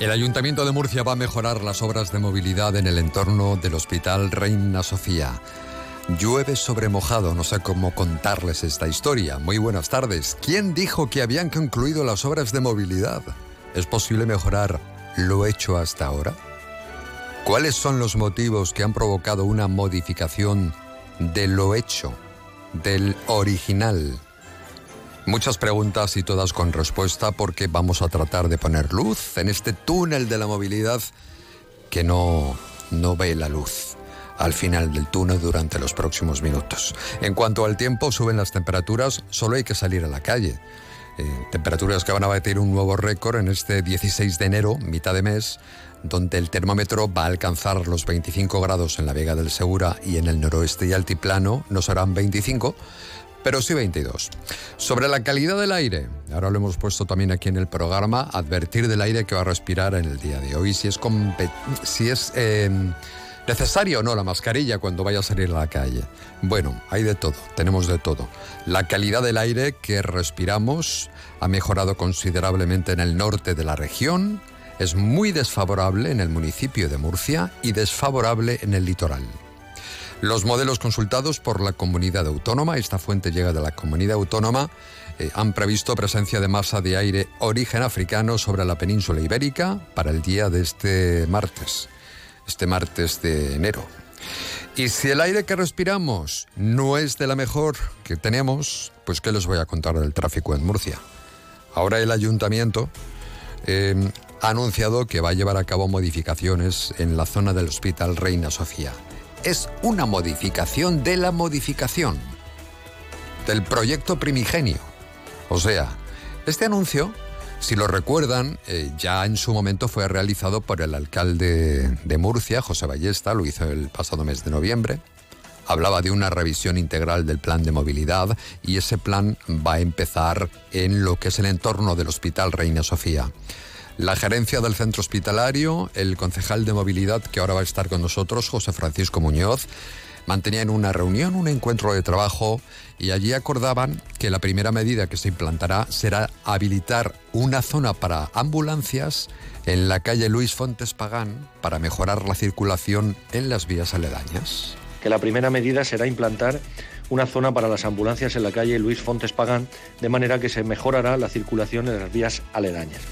El Ayuntamiento de Murcia va a mejorar las obras de movilidad en el entorno del Hospital Reina Sofía. Llueve sobre mojado, no sé cómo contarles esta historia. Muy buenas tardes. ¿Quién dijo que habían concluido las obras de movilidad? ¿Es posible mejorar lo hecho hasta ahora? ¿Cuáles son los motivos que han provocado una modificación de lo hecho, del original? Muchas preguntas y todas con respuesta porque vamos a tratar de poner luz en este túnel de la movilidad que no, no ve la luz al final del túnel durante los próximos minutos. En cuanto al tiempo, suben las temperaturas, solo hay que salir a la calle. Eh, temperaturas que van a batir un nuevo récord en este 16 de enero, mitad de mes, donde el termómetro va a alcanzar los 25 grados en la Vega del Segura y en el noroeste y altiplano no serán 25, pero sí 22. Sobre la calidad del aire, ahora lo hemos puesto también aquí en el programa, advertir del aire que va a respirar en el día de hoy, si es, si es eh, ¿Necesario o no la mascarilla cuando vaya a salir a la calle? Bueno, hay de todo, tenemos de todo. La calidad del aire que respiramos ha mejorado considerablemente en el norte de la región, es muy desfavorable en el municipio de Murcia y desfavorable en el litoral. Los modelos consultados por la comunidad autónoma, esta fuente llega de la comunidad autónoma, eh, han previsto presencia de masa de aire origen africano sobre la península ibérica para el día de este martes este martes de enero. Y si el aire que respiramos no es de la mejor que tenemos, pues ¿qué les voy a contar del tráfico en Murcia? Ahora el ayuntamiento eh, ha anunciado que va a llevar a cabo modificaciones en la zona del Hospital Reina Sofía. Es una modificación de la modificación del proyecto primigenio. O sea, este anuncio si lo recuerdan, eh, ya en su momento fue realizado por el alcalde de Murcia, José Ballesta, lo hizo el pasado mes de noviembre. Hablaba de una revisión integral del plan de movilidad y ese plan va a empezar en lo que es el entorno del Hospital Reina Sofía. La gerencia del centro hospitalario, el concejal de movilidad que ahora va a estar con nosotros, José Francisco Muñoz, mantenían una reunión, un encuentro de trabajo y allí acordaban que la primera medida que se implantará será habilitar una zona para ambulancias en la calle Luis Fontes Pagán para mejorar la circulación en las vías aledañas. Que la primera medida será implantar una zona para las ambulancias en la calle Luis Fontes Pagán, de manera que se mejorará la circulación en las vías aledañas.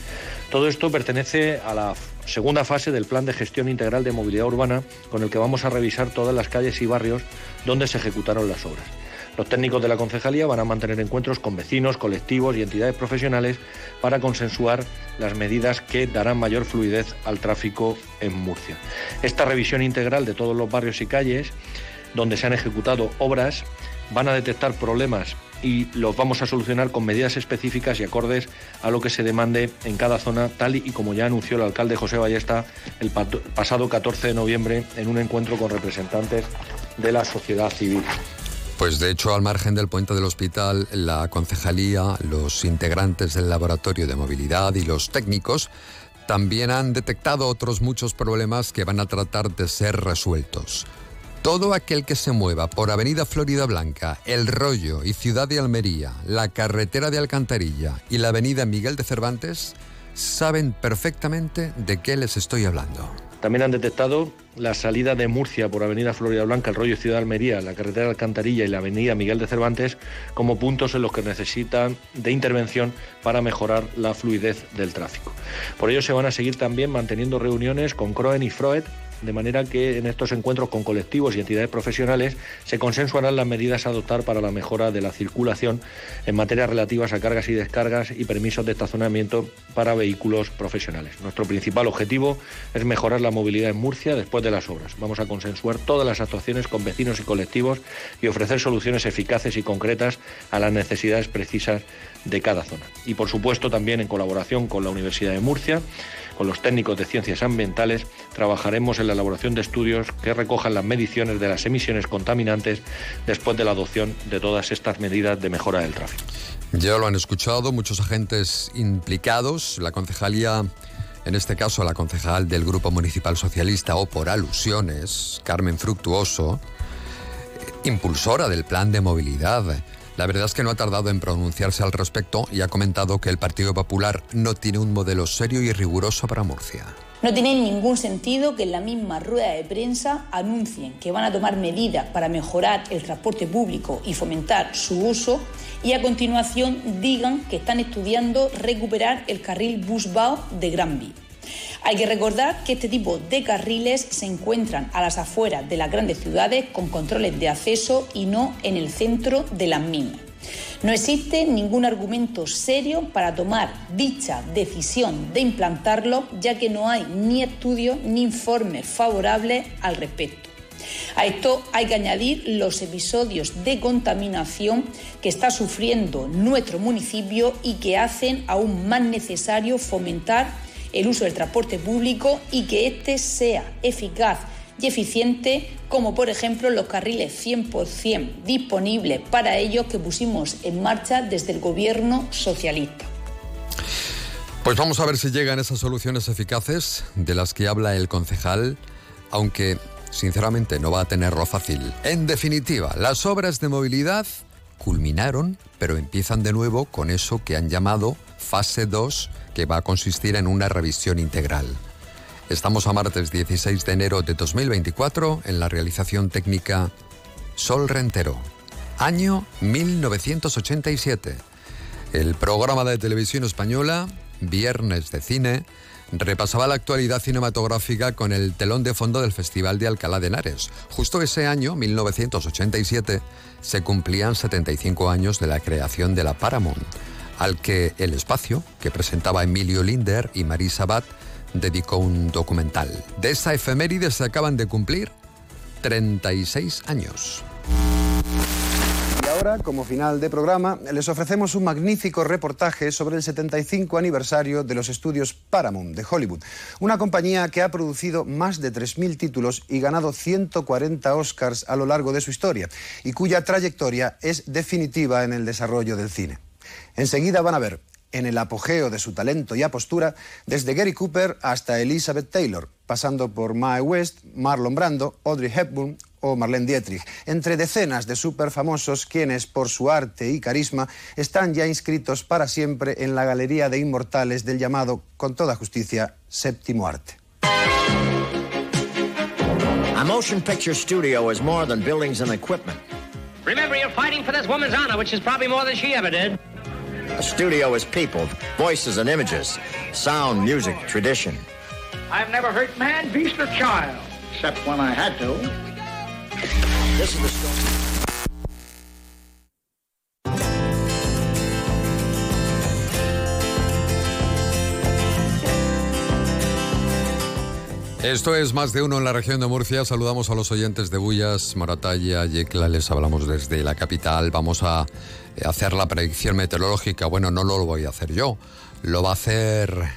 Todo esto pertenece a la segunda fase del Plan de Gestión Integral de Movilidad Urbana, con el que vamos a revisar todas las calles y barrios donde se ejecutaron las obras. Los técnicos de la concejalía van a mantener encuentros con vecinos, colectivos y entidades profesionales para consensuar las medidas que darán mayor fluidez al tráfico en Murcia. Esta revisión integral de todos los barrios y calles donde se han ejecutado obras van a detectar problemas y los vamos a solucionar con medidas específicas y acordes a lo que se demande en cada zona, tal y como ya anunció el alcalde José Ballesta el pasado 14 de noviembre en un encuentro con representantes de la sociedad civil. Pues de hecho, al margen del puente del hospital, la concejalía, los integrantes del laboratorio de movilidad y los técnicos también han detectado otros muchos problemas que van a tratar de ser resueltos. Todo aquel que se mueva por Avenida Florida Blanca, El Rollo y Ciudad de Almería, la carretera de Alcantarilla y la Avenida Miguel de Cervantes, saben perfectamente de qué les estoy hablando. También han detectado la salida de Murcia por Avenida Florida Blanca, el rollo Ciudad de Almería, la carretera de Alcantarilla y la Avenida Miguel de Cervantes como puntos en los que necesitan de intervención para mejorar la fluidez del tráfico. Por ello se van a seguir también manteniendo reuniones con Croen y Froed de manera que en estos encuentros con colectivos y entidades profesionales se consensuarán las medidas a adoptar para la mejora de la circulación en materias relativas a cargas y descargas y permisos de estacionamiento para vehículos profesionales. Nuestro principal objetivo es mejorar la movilidad en Murcia después de las obras. Vamos a consensuar todas las actuaciones con vecinos y colectivos y ofrecer soluciones eficaces y concretas a las necesidades precisas de cada zona. Y por supuesto también en colaboración con la Universidad de Murcia, con los técnicos de ciencias ambientales, trabajaremos en la elaboración de estudios que recojan las mediciones de las emisiones contaminantes después de la adopción de todas estas medidas de mejora del tráfico. Ya lo han escuchado muchos agentes implicados, la concejalía en este caso la concejal del Grupo Municipal Socialista o por alusiones, Carmen Fructuoso, impulsora del plan de movilidad. La verdad es que no ha tardado en pronunciarse al respecto y ha comentado que el Partido Popular no tiene un modelo serio y riguroso para Murcia. No tiene ningún sentido que en la misma rueda de prensa anuncien que van a tomar medidas para mejorar el transporte público y fomentar su uso y a continuación digan que están estudiando recuperar el carril Busbao de Granby. Hay que recordar que este tipo de carriles se encuentran a las afueras de las grandes ciudades con controles de acceso y no en el centro de las mismas. No existe ningún argumento serio para tomar dicha decisión de implantarlo, ya que no hay ni estudios ni informes favorables al respecto. A esto hay que añadir los episodios de contaminación que está sufriendo nuestro municipio y que hacen aún más necesario fomentar el uso del transporte público y que éste sea eficaz y eficiente, como por ejemplo los carriles 100% disponibles para ellos que pusimos en marcha desde el gobierno socialista. Pues vamos a ver si llegan esas soluciones eficaces de las que habla el concejal, aunque sinceramente no va a tenerlo fácil. En definitiva, las obras de movilidad culminaron, pero empiezan de nuevo con eso que han llamado fase 2 que va a consistir en una revisión integral. Estamos a martes 16 de enero de 2024 en la realización técnica Sol Rentero, año 1987. El programa de televisión española, Viernes de Cine, repasaba la actualidad cinematográfica con el telón de fondo del Festival de Alcalá de Henares. Justo ese año, 1987, se cumplían 75 años de la creación de la Paramount al que El Espacio, que presentaba Emilio Linder y Marisa Bat, dedicó un documental. De esa efeméride se acaban de cumplir 36 años. Y ahora, como final de programa, les ofrecemos un magnífico reportaje sobre el 75 aniversario de los estudios Paramount de Hollywood, una compañía que ha producido más de 3.000 títulos y ganado 140 Oscars a lo largo de su historia, y cuya trayectoria es definitiva en el desarrollo del cine. Enseguida van a ver, en el apogeo de su talento y apostura, desde Gary Cooper hasta Elizabeth Taylor, pasando por Mae West, Marlon Brando, Audrey Hepburn o Marlene Dietrich, entre decenas de superfamosos quienes, por su arte y carisma, están ya inscritos para siempre en la galería de inmortales del llamado, con toda justicia, séptimo arte. A motion picture studio is more than buildings and equipment. Remember, you're fighting for this woman's honor, which is probably more than she ever did. A studio is people, voices, and images, sound, music, tradition. I've never hurt man, beast, or child, except when I had to. This is the story. Esto es más de uno en la región de Murcia. Saludamos a los oyentes de Bullas, Moratalla, Yecla. Les hablamos desde la capital. Vamos a hacer la predicción meteorológica. Bueno, no lo voy a hacer yo. Lo va a hacer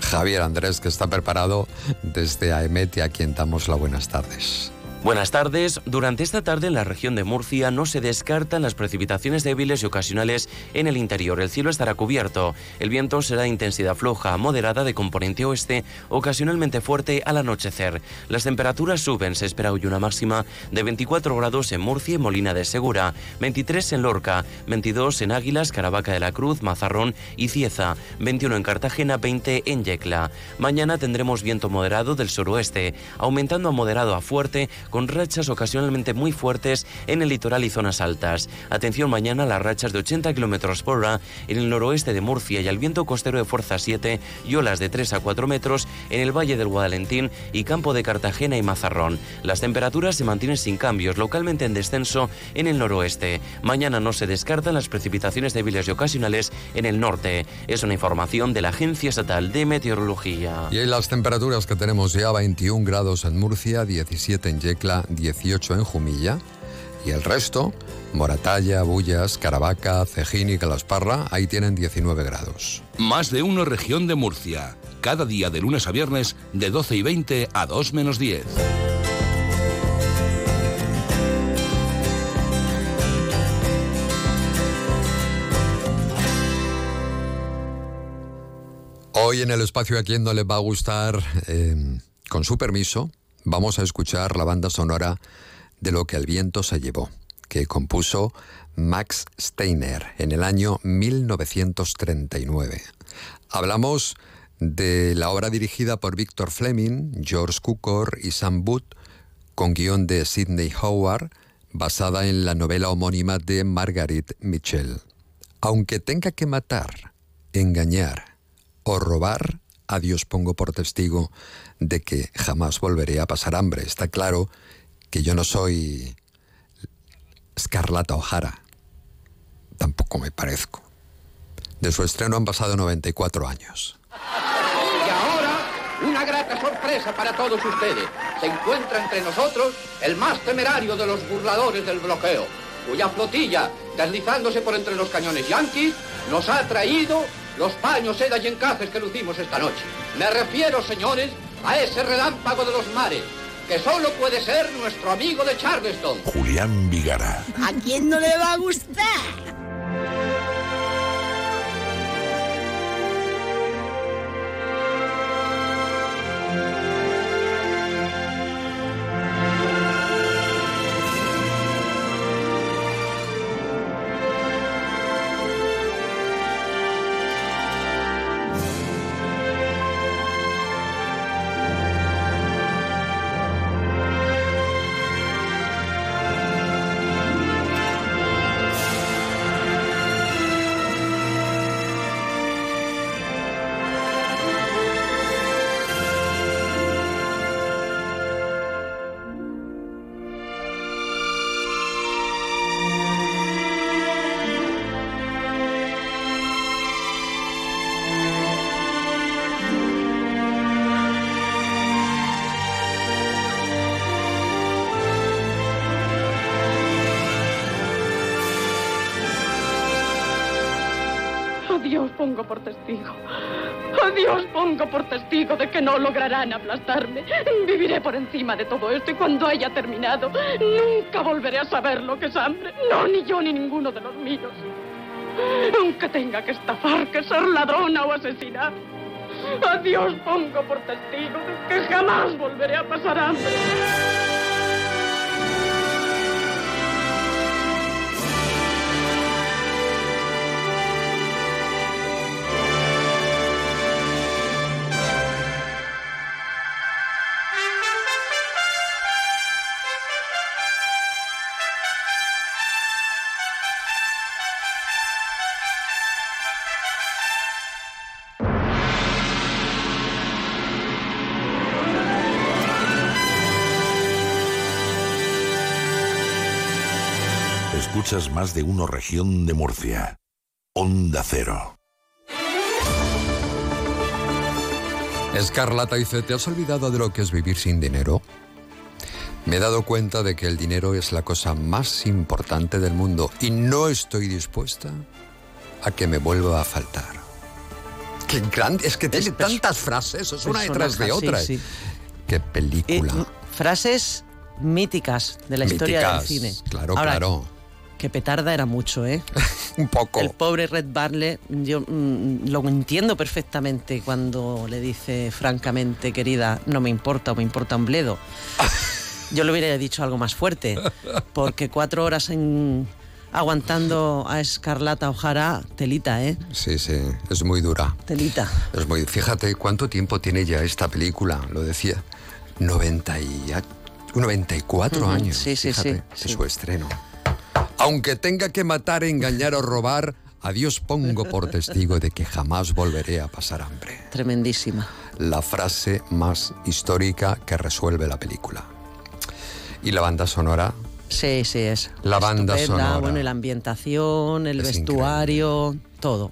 Javier Andrés, que está preparado desde AEMET y a quien damos las buenas tardes. Buenas tardes. Durante esta tarde en la región de Murcia no se descartan las precipitaciones débiles y ocasionales en el interior. El cielo estará cubierto. El viento será de intensidad floja, moderada de componente oeste, ocasionalmente fuerte al anochecer. Las temperaturas suben. Se espera hoy una máxima de 24 grados en Murcia y Molina de Segura, 23 en Lorca, 22 en Águilas, Caravaca de la Cruz, Mazarrón y Cieza, 21 en Cartagena, 20 en Yecla. Mañana tendremos viento moderado del suroeste, aumentando a moderado a fuerte con rachas ocasionalmente muy fuertes en el litoral y zonas altas. Atención mañana a las rachas de 80 km por hora en el noroeste de Murcia y al viento costero de fuerza 7 y olas de 3 a 4 metros en el valle del Guadalentín y campo de Cartagena y Mazarrón. Las temperaturas se mantienen sin cambios, localmente en descenso en el noroeste. Mañana no se descartan las precipitaciones débiles y ocasionales en el norte. Es una información de la Agencia Estatal de Meteorología. Y las temperaturas que tenemos ya 21 grados en Murcia, 17 en Yecla, 18 en Jumilla. Y el resto, Moratalla, Bullas, Caravaca, Cejín y Calasparra, ahí tienen 19 grados. Más de uno región de Murcia. Cada día de lunes a viernes de 12 y 20 a 2 menos 10. Hoy en el espacio a quien no le va a gustar, eh, con su permiso, vamos a escuchar la banda sonora de Lo que el viento se llevó, que compuso Max Steiner en el año 1939. Hablamos de la obra dirigida por Victor Fleming, George Cukor y Sam Booth, con guion de Sidney Howard, basada en la novela homónima de Margaret Mitchell. Aunque tenga que matar, engañar o robar, a Dios pongo por testigo de que jamás volveré a pasar hambre. Está claro que yo no soy Scarlata O'Hara. Tampoco me parezco. De su estreno han pasado 94 años. Y ahora, una grata sorpresa para todos ustedes. Se encuentra entre nosotros el más temerario de los burladores del bloqueo, cuya flotilla, deslizándose por entre los cañones yanquis, nos ha traído los paños, seda y encajes que lucimos esta noche. Me refiero, señores, a ese relámpago de los mares, que solo puede ser nuestro amigo de Charleston. Julián Vigara. ¿A quién no le va a gustar? A Dios pongo por testigo de que no lograrán aplastarme. Viviré por encima de todo esto y cuando haya terminado, nunca volveré a saber lo que es hambre. No, ni yo ni ninguno de los míos. Aunque tenga que estafar, que ser ladrona o asesinar. A Dios pongo por testigo de que jamás volveré a pasar hambre. Más de uno región de Murcia. Onda Cero. Escarlata dice, ¿te has olvidado de lo que es vivir sin dinero? Me he dado cuenta de que el dinero es la cosa más importante del mundo y no estoy dispuesta a que me vuelva a faltar. Qué grande, es que tiene Es tantas frases, es una detrás de otra. sí, sí. Qué Eh, película. m- frases míticas de la historia del cine. claro, Ahora, claro. Que petarda era mucho, ¿eh? Un poco. El pobre Red Barley, yo mm, lo entiendo perfectamente cuando le dice francamente, querida, no me importa o me importa un bledo. Yo le hubiera dicho algo más fuerte, porque cuatro horas en, aguantando a Escarlata O'Hara, telita, ¿eh? Sí, sí, es muy dura. Telita. Es muy, fíjate cuánto tiempo tiene ya esta película, lo decía. 90 y 94 Ujú, años. sí, sí, fíjate, sí, de sí. su estreno. Aunque tenga que matar, engañar o robar, a Dios pongo por testigo de que jamás volveré a pasar hambre. Tremendísima. La frase más histórica que resuelve la película. Y la banda sonora, Sí, sí, es. La banda estupenda, sonora. Bueno, y la ambientación, el Es vestuario, todo.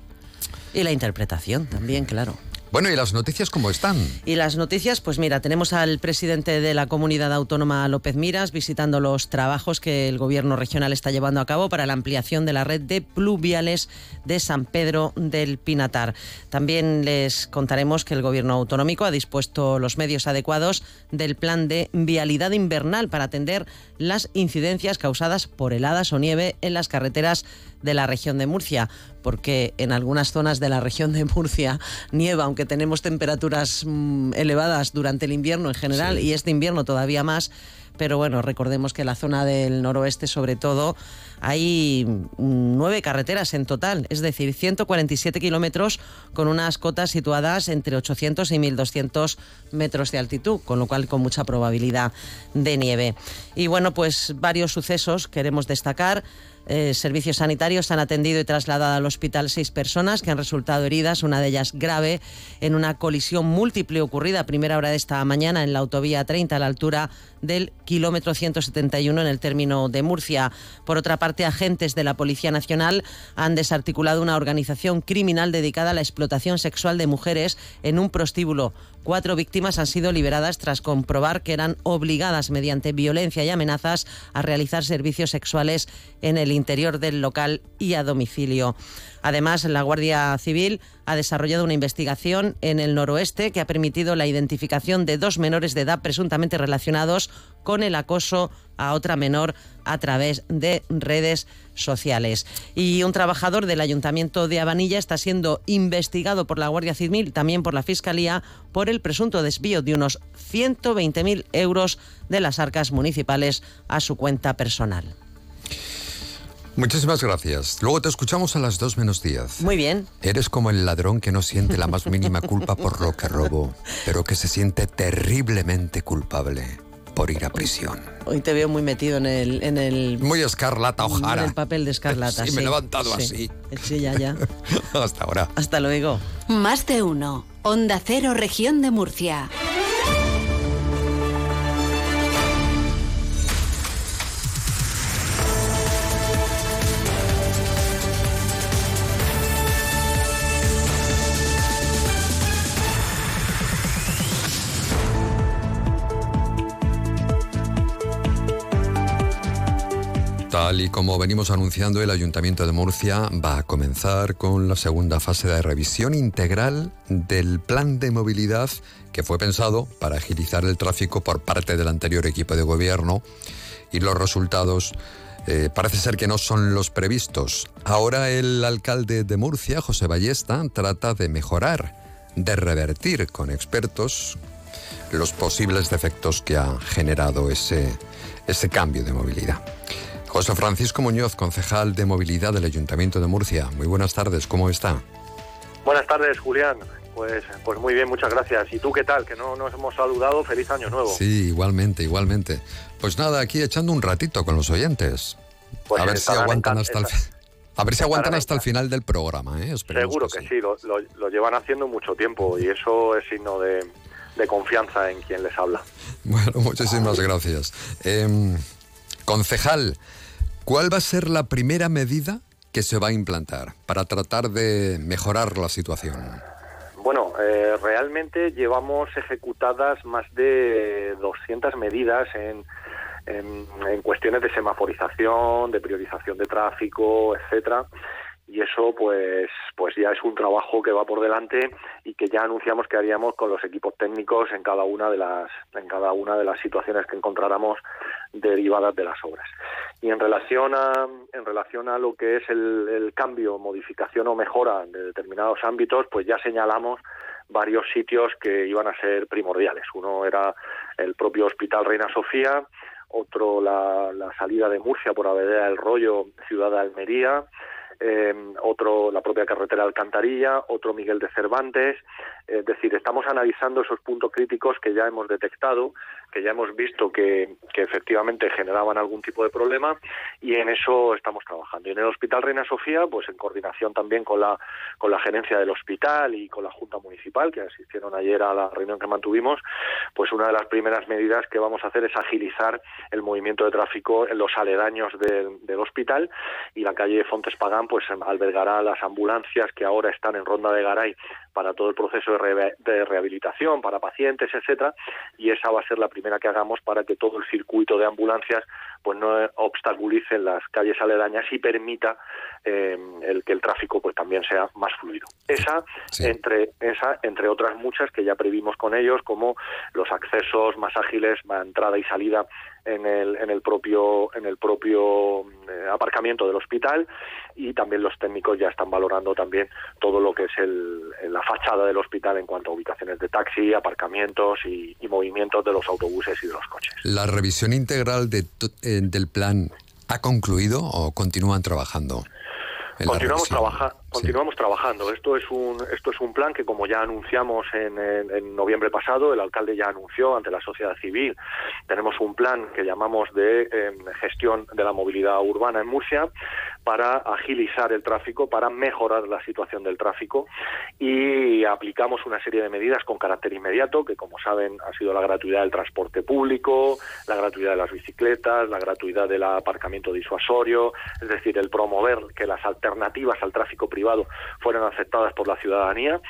Y la interpretación también, claro. Bueno, ¿y las noticias cómo están? Y las noticias, pues mira, tenemos al presidente de la comunidad autónoma, López Miras, visitando los trabajos que el gobierno regional está llevando a cabo para la ampliación de la red de pluviales de San Pedro del Pinatar. También les contaremos que el gobierno autonómico ha dispuesto los medios adecuados del plan de vialidad invernal para atender las incidencias causadas por heladas o nieve en las carreteras de la región de Murcia, porque en algunas zonas de la región de Murcia nieva, aunque tenemos temperaturas mm, elevadas durante el invierno en general y este invierno todavía más. Pero bueno, recordemos que la zona del noroeste, sobre todo, hay mm, nueve carreteras en total, es decir, 147 kilómetros con unas cotas situadas entre 800 y 1200 metros de altitud, con lo cual con mucha probabilidad de nieve. Y bueno, pues varios sucesos queremos destacar. Eh, servicios sanitarios han atendido y trasladado al hospital seis personas que han resultado heridas, una de ellas grave, en una colisión múltiple ocurrida a primera hora de esta mañana en la autovía 30 a la altura del kilómetro 171 en el término de Murcia. Por otra parte, agentes de la Policía Nacional han desarticulado una organización criminal dedicada a la explotación sexual de mujeres en un prostíbulo. Cuatro víctimas han sido liberadas tras comprobar que eran obligadas mediante violencia y amenazas a realizar servicios sexuales en el interior del local y a domicilio. Además, la Guardia Civil ha desarrollado una investigación en el noroeste que ha permitido la identificación de dos menores de edad presuntamente relacionados con el acoso a otra menor a través de redes sociales. Y un trabajador del Ayuntamiento de Abanilla está siendo investigado por la Guardia Civil también por la Fiscalía por el presunto desvío de unos 120.000 euros de las arcas municipales a su cuenta personal. Muchísimas gracias. Luego te escuchamos a las 2 menos 10. Muy bien. Eres como el ladrón que no siente la más mínima culpa por lo que robó, pero que se siente terriblemente culpable por ir a prisión. Hoy te veo muy metido en el... En el Muy escarlata En Ojara. el papel de escarlata. Sí, me he levantado sí. así. Sí, ya, ya. Hasta ahora. Hasta luego. Más de uno. Onda Cero, región de Murcia. Tal y como venimos anunciando, el Ayuntamiento de Murcia va a comenzar con la segunda fase de revisión integral del plan de movilidad que fue pensado para agilizar el tráfico por parte del anterior equipo de gobierno y los resultados eh, parece ser que no son los previstos. Ahora el alcalde de Murcia, José Ballesta, trata de mejorar, de revertir con expertos los posibles defectos que ha generado ese, ese cambio de movilidad. José Francisco Muñoz, concejal de movilidad del Ayuntamiento de Murcia. Muy buenas tardes, ¿cómo está? Buenas tardes, Julián. Pues, pues muy bien, muchas gracias. ¿Y tú qué tal? Que no nos hemos saludado. Feliz año nuevo. Sí, igualmente, igualmente. Pues nada, aquí echando un ratito con los oyentes. Pues a ver si aguantan hasta el estar- fi- a ver si aguantan hasta el final del programa, ¿eh? Seguro que, sí, lo, lo- lo llevan haciendo mucho tiempo y eso es signo de, de confianza en quien les habla. Bueno, muchísimas gracias. Em, concejal, ¿cuál va a ser la primera medida que se va a implantar para tratar de mejorar la situación? Bueno, eh, realmente llevamos ejecutadas más de 200 medidas en, en, cuestiones de semaforización, de priorización de tráfico, etcétera. Y eso, pues, pues ya es un trabajo que va por delante y que ya anunciamos que haríamos con los equipos técnicos en cada una de las, en cada una de las situaciones que encontráramos derivadas de las obras. Y en relación a, en relación a lo que es el, cambio, modificación o mejora de determinados ámbitos, pues ya señalamos varios sitios que iban a ser primordiales. Uno era el propio Hospital Reina Sofía, otro la, la salida de Murcia por Avedera del Rollo, Ciudad de Almería, eh, otro la propia carretera Alcantarilla, otro Miguel de Cervantes. Es decir, estamos analizando esos puntos críticos que ya hemos detectado, que ya hemos visto que, efectivamente generaban algún tipo de problema y en eso estamos trabajando. Y en el Hospital Reina Sofía, pues en coordinación también con la, con la gerencia del hospital y con la Junta Municipal, que asistieron ayer a la reunión que mantuvimos, pues una de las primeras medidas que vamos a hacer es agilizar el movimiento de tráfico en los aledaños del, del hospital y la calle Fontes Pagán pues albergará las ambulancias que ahora están en Ronda de Garay para todo el proceso de, re de, rehabilitación, para pacientes, etcétera, y esa va a ser la primera que hagamos para que todo el circuito de ambulancias pues no obstaculice las calles aledañas y permita eh, el que el tráfico pues también sea más fluido. Esa sí. entre esa entre otras muchas que ya previmos con ellos como los accesos más ágiles, más entrada y salida en el, en el propio en el propio eh, aparcamiento del hospital y también los técnicos ya están valorando también todo lo que es el, la fachada del hospital en cuanto a ubicaciones de taxi, aparcamientos y, y movimientos de los autobuses y de los coches. La revisión integral de, eh, del plan ha concluido o continúan trabajando. Continuamos, trabaja, continuamos trabajando. Esto es un esto es un plan que como ya anunciamos en, en, noviembre pasado, el alcalde ya anunció ante la sociedad civil. Tenemos un plan que llamamos de eh, gestión de la movilidad urbana en Murcia para agilizar el tráfico, para mejorar la situación del tráfico y aplicamos una serie de medidas con carácter inmediato, que como saben ha sido la gratuidad del transporte público, la gratuidad de las bicicletas, la gratuidad del aparcamiento disuasorio, es decir, el promover que las alternativas al tráfico privado fueran aceptadas por la ciudadanía.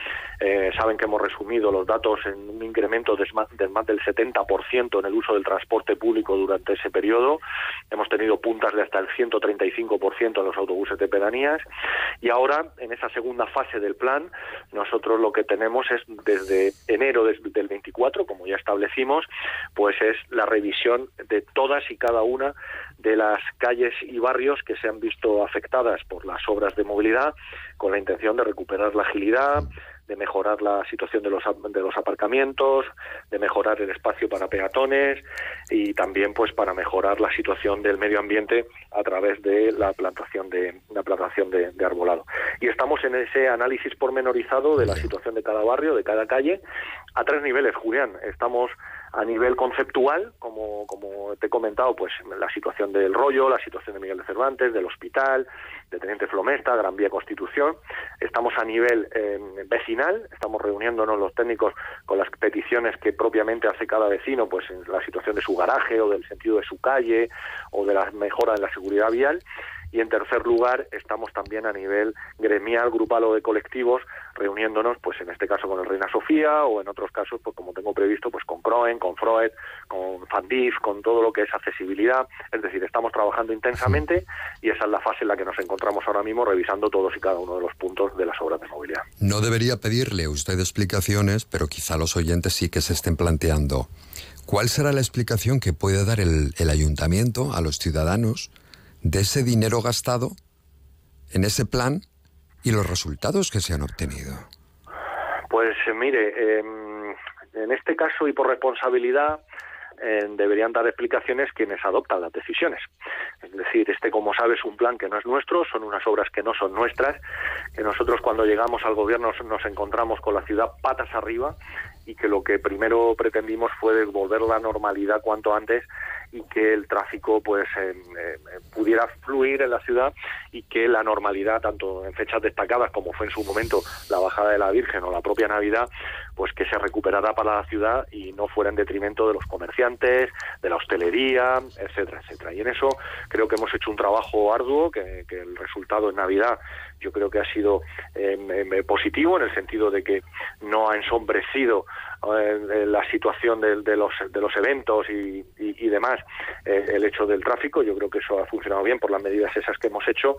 Eh, saben que hemos resumido los datos en un incremento de más, más del 70% en el uso del transporte público durante ese periodo. Hemos tenido puntas de hasta el 135% en los autobuses de pedanías y ahora en esa segunda fase del plan nosotros lo que tenemos es desde enero del 24 como ya establecimos pues es la revisión de todas y cada una de las calles y barrios que se han visto afectadas por las obras de movilidad con la intención de recuperar la agilidad de mejorar la situación de los, de los aparcamientos, de mejorar el espacio para peatones y también pues para mejorar la situación del medio ambiente a través de la plantación de la plantación de, de arbolado. Y estamos en ese análisis pormenorizado de la situación de cada barrio, de cada calle, a tres niveles, Julián. Estamos a nivel conceptual, como, como te he comentado, pues la situación del rollo, la situación de Miguel de Cervantes, del hospital, de Teniente Flomesta, Gran Vía Constitución. Estamos a nivel eh, vecinal, estamos reuniéndonos los técnicos con las peticiones que propiamente hace cada vecino, pues en la situación de su garaje o del sentido de su calle o de la mejora en la seguridad vial y en tercer lugar estamos también a nivel gremial, grupal o de colectivos reuniéndonos pues en este caso con el Reina Sofía o en otros casos pues como tengo previsto pues con Croen, con Freud, con Fandif, con todo lo que es accesibilidad, es decir, estamos trabajando intensamente y esa es la fase en la que nos encontramos ahora mismo revisando todos y cada uno de los puntos de las obras de movilidad. No debería pedirle usted explicaciones, pero quizá los oyentes sí que se estén planteando ¿Cuál será la explicación que puede dar el, el ayuntamiento a los ciudadanos de ese dinero gastado en ese plan y los resultados que se han obtenido? Pues mire, eh, en este caso y por responsabilidad eh, deberían dar explicaciones quienes adoptan las decisiones. Es decir, este, como sabes, es un plan que no es nuestro, son unas obras que no son nuestras, que nosotros cuando llegamos al gobierno nos encontramos con la ciudad patas arriba y que lo que primero pretendimos fue devolver la normalidad cuanto antes y que el tráfico pues eh, pudiera fluir en la ciudad y que la normalidad tanto en fechas destacadas como fue en su momento la bajada de la Virgen o la propia Navidad pues que se recuperara para la ciudad y no fuera en detrimento de los comerciantes de la hostelería etcétera etcétera. Y en eso creo que hemos hecho un trabajo arduo que, que el resultado en Navidad yo creo que ha sido eh, positivo en el sentido de que no ha ensombrecido eh, la situación de, de, los, de los eventos y, y, demás eh, el hecho del tráfico. Yo creo que eso ha funcionado bien por las medidas esas que hemos hecho,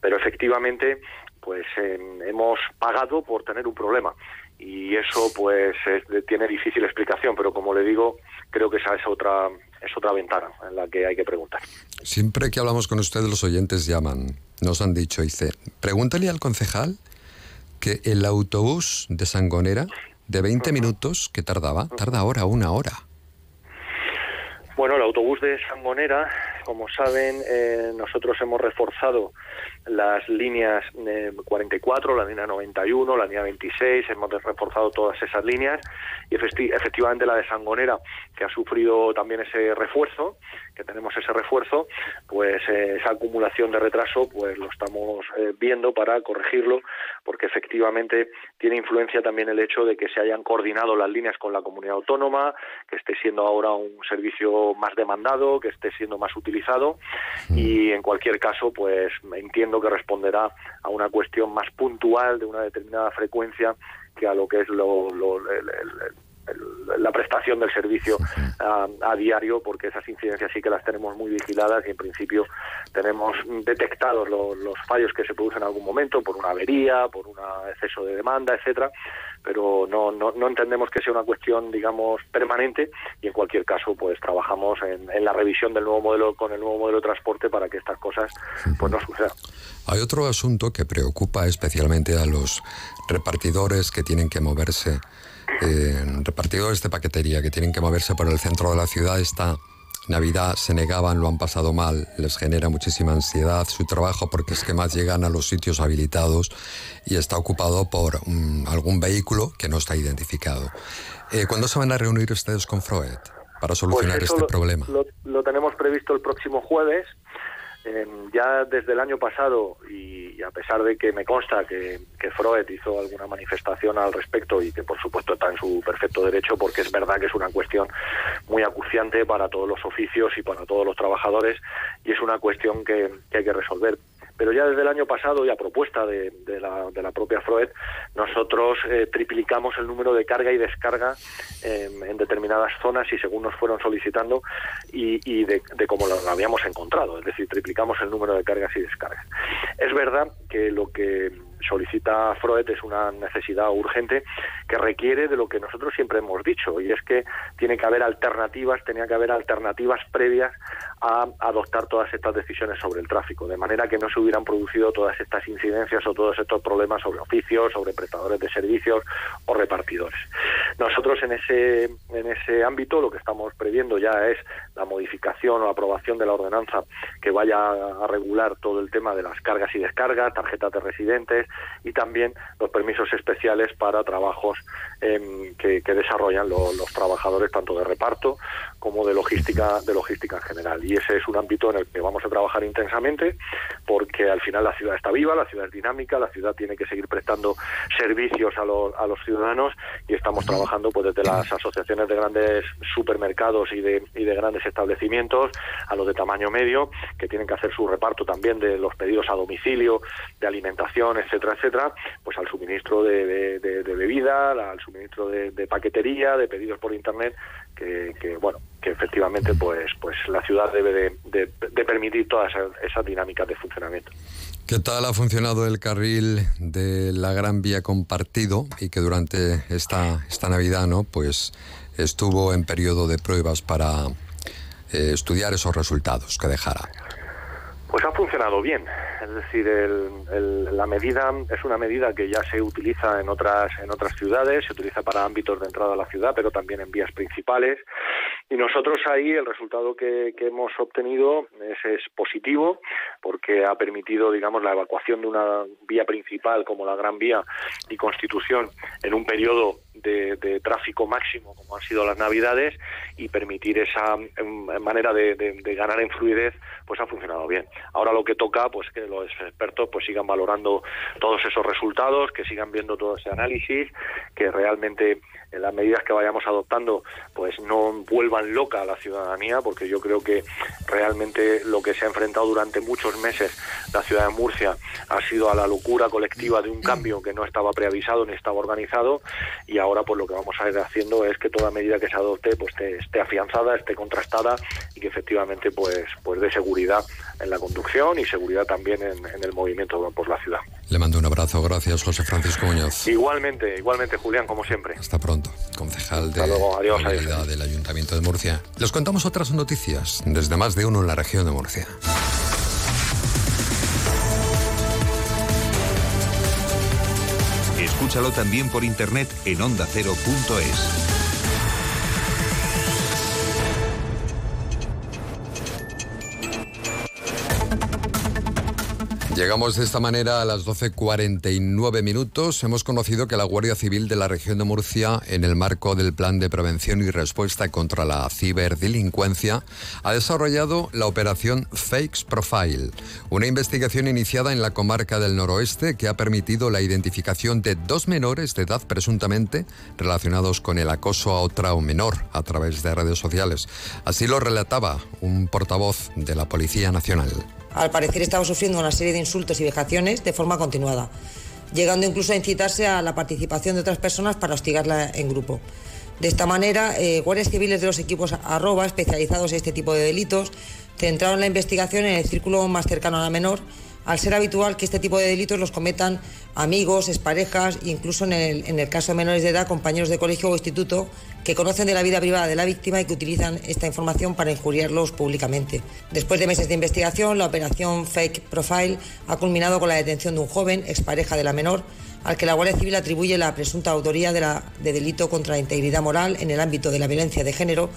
pero efectivamente pues hemos pagado por tener un problema y eso pues es, tiene difícil explicación, pero como le digo, creo que esa es otra es otra ventana en la que hay que preguntar. Siempre que hablamos con ustedes los oyentes llaman, nos han dicho, dice, pregúntale al concejal que el autobús de Sangonera de 20 uh -huh. minutos que tardaba, tarda ahora una hora. Bueno, el autobús de Sangonera, como saben, eh, nosotros hemos reforzado las líneas 44, la línea 91, la línea 26, hemos reforzado todas esas líneas y efectivamente la de Sangonera, que ha sufrido también ese refuerzo, que tenemos ese refuerzo, pues esa acumulación de retraso, pues lo estamos viendo para corregirlo, porque efectivamente tiene influencia también el hecho de que se hayan coordinado las líneas con la comunidad autónoma, que esté siendo ahora un servicio más demandado, que esté siendo más utilizado y en cualquier caso, pues entiendo que responderá a una cuestión más puntual de una determinada frecuencia que a lo que es lo, la prestación del servicio a, diario, porque esas incidencias sí que las tenemos muy vigiladas y en principio tenemos detectados los fallos que se producen en algún momento por una avería, por un exceso de demanda, etcétera, pero no, no, no, entendemos que sea una cuestión, digamos, permanente y en cualquier caso, pues trabajamos en, en, la revisión del nuevo modelo con el nuevo modelo de transporte para que estas cosas pues no sucedan. Hay otro asunto que preocupa especialmente a los repartidores que tienen que moverse, eh, repartidores de paquetería que tienen que moverse por el centro de la ciudad. Esta Navidad se negaban, lo han pasado mal, les genera muchísima ansiedad su trabajo porque es que más llegan a los sitios habilitados y está ocupado por mm, algún vehículo que no está identificado. Eh, ¿Cuándo se van a reunir ustedes con Freud para solucionar pues este problema? lo tenemos previsto el próximo jueves eh, ya desde el año pasado, y, a pesar de que me consta que, que, Freud hizo alguna manifestación al respecto y que por supuesto está en su perfecto derecho, porque es verdad que es una cuestión muy acuciante para todos los oficios y para todos los trabajadores, y es una cuestión que hay que resolver pero ya desde el año pasado y a propuesta de, la, propia Freud, nosotros eh, triplicamos el número de carga y descarga en determinadas zonas y según nos fueron solicitando y, y de, de cómo lo habíamos encontrado, es decir, triplicamos el número de cargas y descargas. Es verdad que lo que solicita Freud es una necesidad urgente que requiere de lo que nosotros siempre hemos dicho y es que tiene que haber alternativas, tenía que haber alternativas previas a adoptar todas estas decisiones sobre el tráfico, de manera que no se hubieran producido todas estas incidencias o todos estos problemas sobre oficios, sobre prestadores de servicios o repartidores. Nosotros en ese en ese ámbito lo que estamos previendo ya es la modificación o aprobación de la ordenanza que vaya a regular todo el tema de las cargas y descargas, tarjetas de residentes, y también los permisos especiales para trabajos em, que, desarrollan los trabajadores tanto de reparto como de logística de logística en general. Y ese es un ámbito en el que vamos a trabajar intensamente porque al final la ciudad está viva la ciudad es dinámica la ciudad tiene que seguir prestando servicios a los, a los ciudadanos y estamos trabajando pues desde las asociaciones de grandes supermercados y de, y de grandes establecimientos a los de tamaño medio que tienen que hacer su reparto también de los pedidos a domicilio de alimentación etcétera, etcétera, pues al suministro de, bebida, al suministro de, paquetería, de pedidos por internet, que, bueno, que efectivamente pues, pues la ciudad debe de, permitir todas esas, dinámicas de funcionamiento. ¿Qué tal ha funcionado el carril de la Gran Vía compartido y que durante esta, esta Navidad, ¿no? Pues estuvo en periodo de pruebas para eh, estudiar esos resultados que dejara. Pues ha funcionado bien, es decir, la medida es una medida que ya se utiliza en otras en otras ciudades, se utiliza para ámbitos de entrada a la ciudad, pero también en vías principales. Y nosotros ahí el resultado que, hemos obtenido es, positivo porque ha permitido, digamos, la evacuación de una vía principal como la Gran Vía y Constitución en un periodo de, tráfico máximo como han sido las Navidades y permitir esa em, manera de, ganar en fluidez pues ha funcionado bien. Ahora lo que toca, pues que los expertos pues sigan valorando todos esos resultados, que sigan viendo todo ese análisis, que realmente en las medidas que vayamos adoptando pues no vuelvan loca a la ciudadanía, porque yo creo que realmente lo que se ha enfrentado durante muchos meses la ciudad de Murcia ha sido a la locura colectiva de un cambio que no estaba preavisado ni estaba organizado y pues lo que vamos a ir haciendo es que toda medida que se adopte pues esté, afianzada, esté contrastada y que efectivamente pues pues dé seguridad en la conducción y seguridad también en, en el movimiento por la ciudad. Le mando un abrazo, gracias José Francisco Muñoz. Igualmente, igualmente Julián, como siempre. Hasta pronto, concejal de la del Ayuntamiento de Murcia. Les contamos otras noticias desde más de uno en la región de Murcia. Escúchalo también por internet en ondacero.es. Llegamos de esta manera a las 12.49 minutos. Hemos conocido que la Guardia Civil de la región de Murcia, en el marco del Plan de Prevención y Respuesta contra la Ciberdelincuencia, ha desarrollado la operación Fakes Profile, una investigación iniciada en la comarca del noroeste que ha permitido la identificación de dos menores de edad presuntamente relacionados con el acoso a otra o menor a través de redes sociales. Así lo relataba un portavoz de la Policía Nacional al parecer estaba sufriendo una serie de insultos y vejaciones de forma continuada, llegando incluso a incitarse a la participación de otras personas para hostigarla en grupo. De esta manera, eh, guardias civiles de los equipos arroba especializados en este tipo de delitos centraron la investigación en el círculo más cercano a la menor al ser habitual que este tipo de delitos los cometan amigos, exparejas incluso en el, caso de menores de edad, compañeros de colegio o instituto que conocen de la vida privada de la víctima y que utilizan esta información para injuriarlos públicamente. Después de meses de investigación, la operación Fake Profile ha culminado con la detención de un joven, expareja de la menor, al que la Guardia Civil atribuye la presunta autoría de, de delito contra la integridad moral en el ámbito de la violencia de género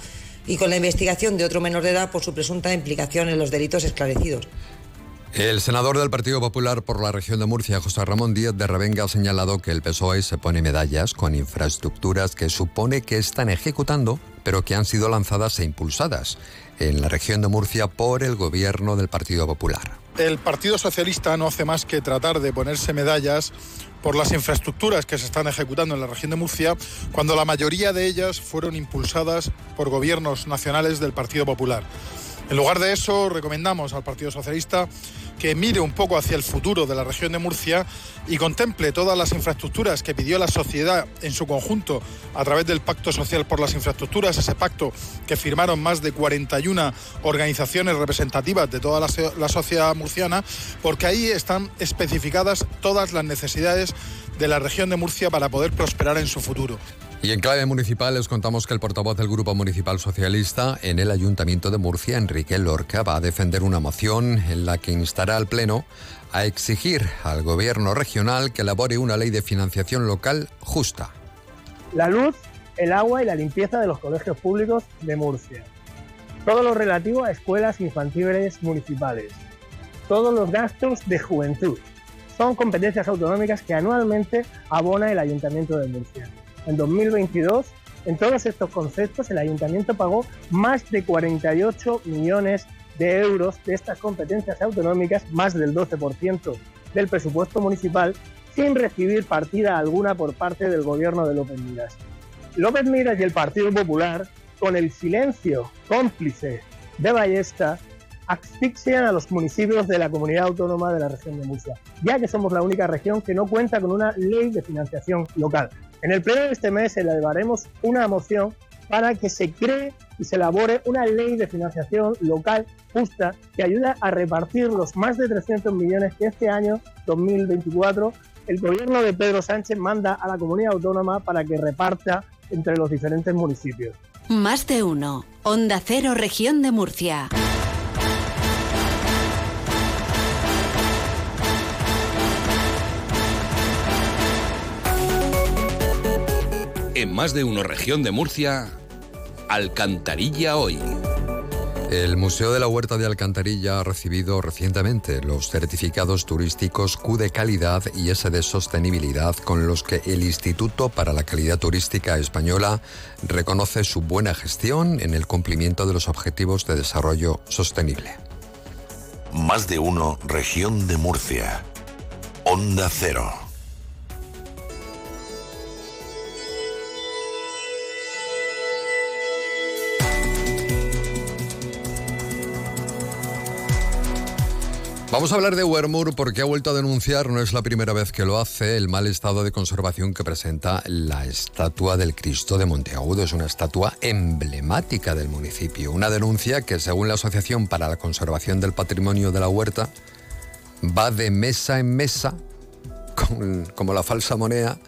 y con la investigación de otro menor de edad por su presunta implicación en los delitos esclarecidos. El senador del Partido Popular por la región de Murcia, José Ramón Díaz de Revenga, ha señalado que el PSOE se pone medallas con infraestructuras que supone que están ejecutando, pero que han sido lanzadas e impulsadas en la región de Murcia por el gobierno del Partido Popular. El Partido Socialista no hace más que tratar de ponerse medallas por las infraestructuras que se están ejecutando en la región de Murcia, cuando la mayoría de ellas fueron impulsadas por gobiernos nacionales del Partido Popular. En lugar de eso, recomendamos al Partido Socialista que mire un poco hacia el futuro de la región de Murcia y contemple todas las infraestructuras que pidió la sociedad en su conjunto a través del Pacto Social por las Infraestructuras, ese pacto que firmaron más de 41 organizaciones representativas de toda la, sociedad murciana, porque ahí están especificadas todas las necesidades de la región de Murcia para poder prosperar en su futuro. Y en clave municipal les contamos que el portavoz del Grupo Municipal Socialista en el Ayuntamiento de Murcia, Enrique Lorca, va a defender una moción en la que instará al Pleno a exigir al Gobierno regional que elabore una ley de financiación local justa. La luz, el agua y la limpieza de los colegios públicos de Murcia. Todo lo relativo a escuelas infantiles municipales. Todos los gastos de juventud. Son competencias autonómicas que anualmente abona el Ayuntamiento de Murcia en 2022, en todos estos conceptos el ayuntamiento pagó más de 48 millones de euros de estas competencias autonómicas, más del 12% del presupuesto municipal, sin recibir partida alguna por parte del gobierno de López Miras. López Miras y el Partido Popular, con el silencio cómplice de Ballesta, asfixian a los municipios de la comunidad autónoma de la región de Murcia, ya que somos la única región que no cuenta con una ley de financiación local. En el pleno de este mes elevaremos una moción para que se cree y se elabore una ley de financiación local justa que ayude a repartir los más de 300 millones que este año 2024 el gobierno de Pedro Sánchez manda a la comunidad autónoma para que reparta entre los diferentes municipios. Más de uno. Onda Cero, región de Murcia. En más de una región de Murcia, Alcantarilla hoy. El Museo de la Huerta de Alcantarilla ha recibido recientemente los certificados turísticos Q de calidad y S de sostenibilidad con los que el Instituto para la Calidad Turística Española reconoce su buena gestión en el cumplimiento de los objetivos de desarrollo sostenible. Más de uno, región de Murcia. Onda Cero. Vamos a hablar de Wermur porque ha vuelto a denunciar, no es la primera vez que lo hace, el mal estado de conservación que presenta la estatua del Cristo de Monteagudo. Es una estatua emblemática del municipio. Una denuncia que, según la Asociación para la Conservación del Patrimonio de la Huerta, va de mesa en mesa, como la falsa moneda,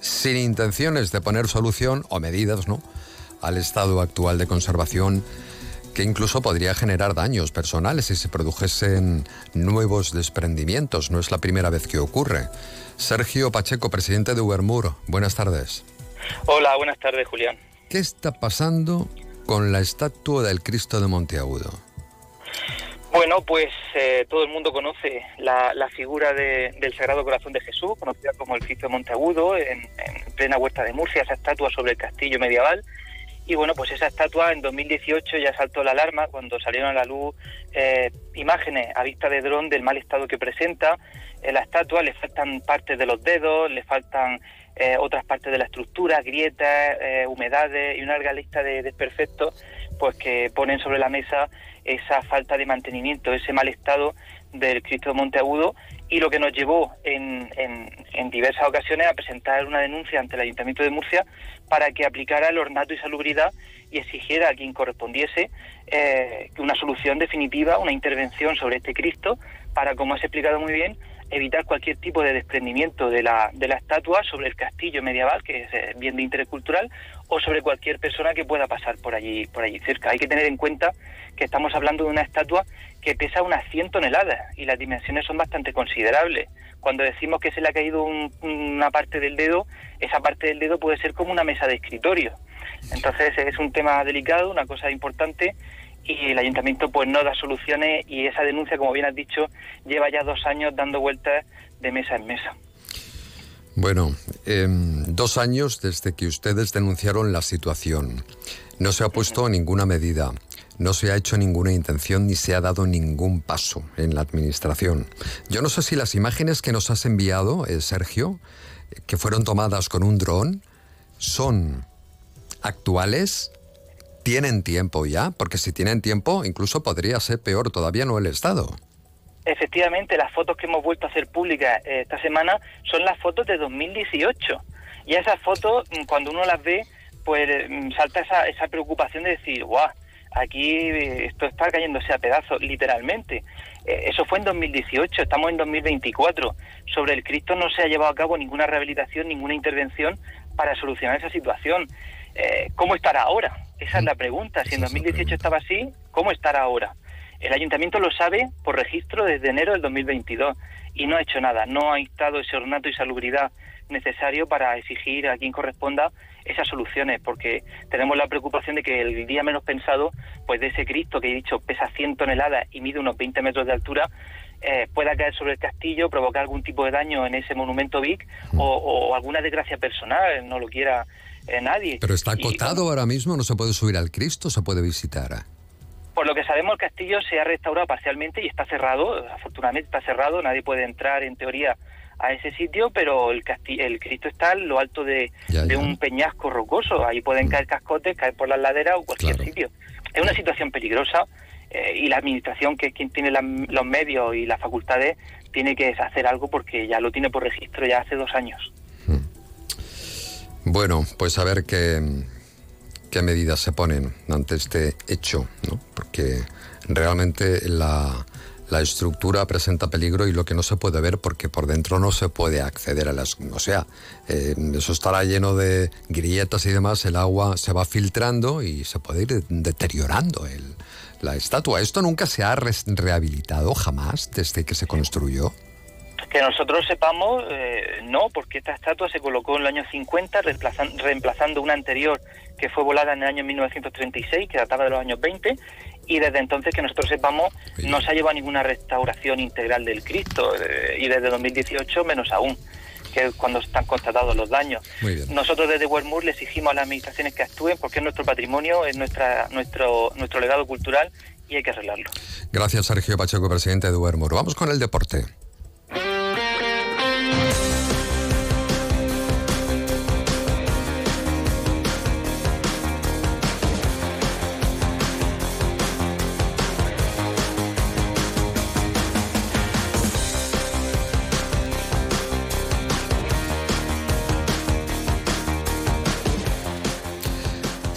sin intenciones de poner solución o medidas ¿no? al estado actual de conservación que incluso podría generar daños personales si se produjesen nuevos desprendimientos. No es la primera vez que ocurre. Sergio Pacheco, presidente de Ubermur, buenas tardes. Hola, buenas tardes, Julián. ¿Qué está pasando con la estatua del Cristo de Monteagudo? Bueno, pues eh, todo el mundo conoce la, la figura de- del Sagrado Corazón de Jesús, conocida como el Cristo de Monteagudo, en, en plena huerta de Murcia, esa estatua sobre el castillo medieval. Y bueno, pues esa estatua en 2018 ya saltó la alarma cuando salieron a la luz eh, imágenes a vista de dron del mal estado que presenta. En la estatua le faltan partes de los dedos, le faltan eh, otras partes de la estructura, grietas, eh, humedades y una larga lista de desperfectos pues que ponen sobre la mesa esa falta de mantenimiento, ese mal estado del Cristo de Monteagudo y lo que nos llevó en, en- en diversas ocasiones a presentar una denuncia ante el Ayuntamiento de Murcia para que aplicara el ornato y salubridad y exigiera a quien correspondiese eh, una solución definitiva, una intervención sobre este Cristo para, como has explicado muy bien, evitar cualquier tipo de desprendimiento de la, de la estatua sobre el castillo medieval, que es eh, bien de interés cultural, o sobre cualquier persona que pueda pasar por allí, por allí cerca. Hay que tener en cuenta que estamos hablando de una estatua que pesa unas 100 toneladas y las dimensiones son bastante considerables. Cuando decimos que se le ha caído un- una parte del dedo, esa parte del dedo puede ser como una mesa de escritorio. Entonces es un tema delicado, una cosa importante y el ayuntamiento pues no da soluciones y esa denuncia, como bien has dicho, lleva ya dos años dando vueltas de mesa en mesa. Bueno, em, dos años desde que ustedes denunciaron la situación. No se ha puesto ninguna medida, no se ha hecho ninguna intención ni se ha dado ningún paso en la administración. Yo no sé si las imágenes que nos has enviado, eh, Sergio, eh, que fueron tomadas con un dron, son actuales, tienen tiempo ya, porque si tienen tiempo incluso podría ser peor todavía no el Estado. Efectivamente, las fotos que hemos vuelto a hacer públicas eh, esta semana son las fotos de 2018. Y esas fotos, mm, cuando uno las ve, pues mm, salta esa, esa preocupación de decir, guau, aquí eh, esto está cayéndose a pedazos, literalmente. Eh, eso fue en 2018, estamos en 2024. Sobre el Cristo no se ha llevado a cabo ninguna rehabilitación, ninguna intervención para solucionar esa situación. Eh, ¿Cómo estará ahora? Esa es la pregunta. Si en 2018 estaba así, ¿cómo estará ahora? El ayuntamiento lo sabe por registro desde enero del 2022 y no ha hecho nada, no ha instado ese ornato y salubridad necesario para exigir a quien corresponda esas soluciones, porque tenemos la preocupación de que el día menos pensado, pues de ese Cristo que he dicho pesa 100 toneladas y mide unos 20 metros de altura, eh, pueda caer sobre el castillo, provocar algún tipo de daño en ese monumento Vic o, o alguna desgracia personal, no lo quiera eh, nadie. Pero está Y, acotado ahora mismo, no se puede subir al Cristo, se puede visitar. Por lo que sabemos, el castillo se ha restaurado parcialmente y está cerrado. Afortunadamente está cerrado, nadie puede entrar en teoría a ese sitio, pero el, casti- el Cristo está en lo alto de, de un peñasco rocoso. Ahí pueden caer cascotes, caer por las laderas o cualquier sitio. Es una situación peligrosa eh, y la administración, que es quien tiene la- los medios y las facultades, tiene que hacer algo porque ya lo tiene por registro ya hace dos años. Bueno, pues a ver qué, qué medidas se ponen ante este hecho, ¿no? Porque realmente la, la estructura presenta peligro y lo que no se puede ver porque por dentro no se puede acceder a las... O sea, eh, eso estará lleno de grietas y demás, el agua se va filtrando y se puede ir deteriorando el, la estatua. ¿Esto nunca se ha rehabilitado jamás desde que se construyó? Que nosotros sepamos, eh, no, porque esta estatua se colocó en el año 50, reemplazan- reemplazando una anterior que fue volada en el año 1936, que databa de los años 20, y desde entonces que nosotros sepamos no se ha llevado ninguna restauración integral del Cristo, eh, y desde 2018 menos aún, que es cuando están constatados los daños. Nosotros desde Westmoor le exigimos a las administraciones que actúen porque es nuestro patrimonio, es nuestra, nuestro, nuestro legado cultural y hay que arreglarlo. Gracias, Sergio Pacheco, presidente de Duermor. Vamos con el deporte.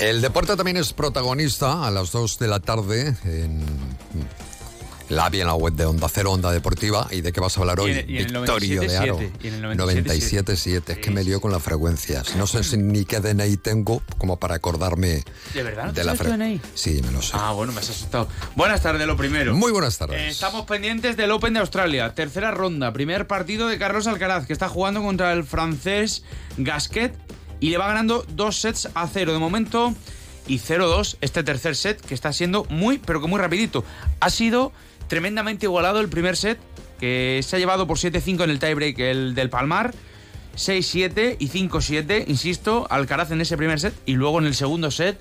El deporte también es protagonista a las 2 de la tarde en la AVI, en la web de Onda Cero, Onda Deportiva. ¿Y de qué vas a hablar hoy? Y en- y Victorio de Aro. 97.7, y en el 97.7. 97.7. Es que me lío con las frecuencias. No sé si ni qué DNI tengo como para acordarme ¿De verdad? ¿No de la DNI? Sí, me lo sé. Ah, bueno, me has asustado. Buenas tardes, lo primero. Muy buenas tardes. Eh, estamos pendientes del Open de Australia. Tercera ronda. Primer partido de Carlos Alcaraz, que está jugando contra el francés Gasquet y le va ganando dos sets a cero de momento y 0-2 este tercer set que está siendo muy, pero que muy rapidito. Ha sido tremendamente igualado el primer set, que se ha llevado por 7-5 en el tiebreak el del Palmar. 6-7 y 5-7, insisto, Alcaraz en ese primer set y luego en el segundo set,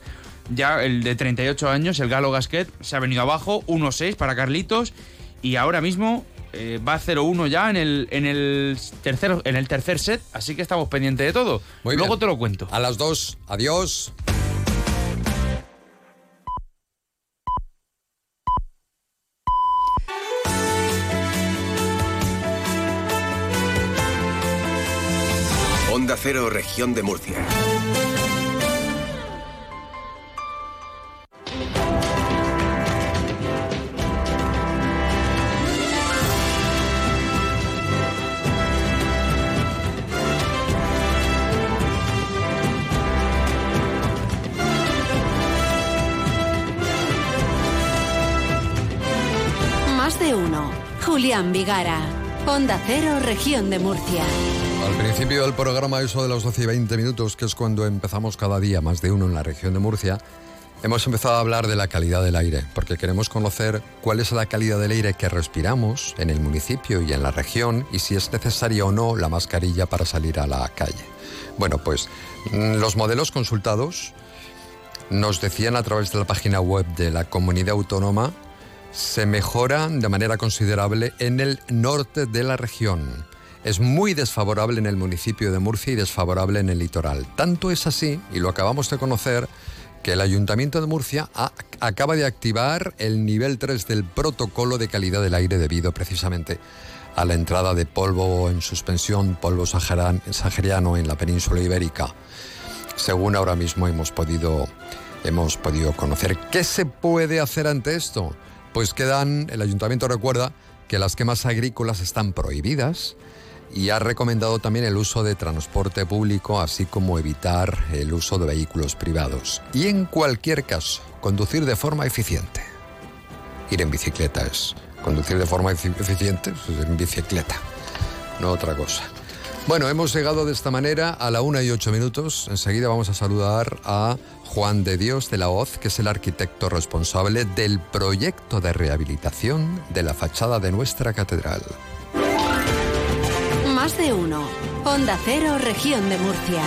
ya el de 38 años, el Galo Gasquet, se ha venido abajo, 1-6 para Carlitos y ahora mismo eh, va 0-1 ya en el, en, el tercer, en el tercer set, así que estamos pendientes de todo. luego te lo cuento. A las 2, adiós. Onda Cero, región de Murcia. De uno. Julián Vigara. Onda Cero, región de Murcia. Al principio del programa, eso de los 12 y 20 minutos, que es cuando empezamos cada día más de uno en la región de Murcia, hemos empezado a hablar de la calidad del aire, porque queremos conocer cuál es la calidad del aire que respiramos en el municipio y en la región y si es necesaria o no la mascarilla para salir a la calle. Bueno, pues mm, los modelos consultados nos decían a través de la página web de la comunidad autónoma se mejora de manera considerable en el norte de la región. Es muy desfavorable en el municipio de Murcia y desfavorable en el litoral. Tanto es así, y lo acabamos de conocer, que el Ayuntamiento de Murcia acaba de activar el nivel 3 del protocolo de calidad del aire debido precisamente a la entrada de polvo en suspensión, polvo sahariano en la península ibérica. Según ahora mismo hemos podido, hemos podido conocer. ¿Qué se puede hacer ante esto? Pues quedan, el ayuntamiento recuerda que las quemas agrícolas están prohibidas y ha recomendado también el uso de transporte público, así como evitar el uso de vehículos privados. Y en cualquier caso, conducir de forma eficiente. Ir en bicicleta es. Conducir de forma efi- eficiente en bicicleta, no otra cosa. Bueno, hemos llegado de esta manera a la una y ocho minutos. Enseguida vamos a saludar a Juan de Dios de la Hoz, que es el arquitecto responsable del proyecto de rehabilitación de la fachada de nuestra catedral. Más de uno. Onda Cero, región de Murcia.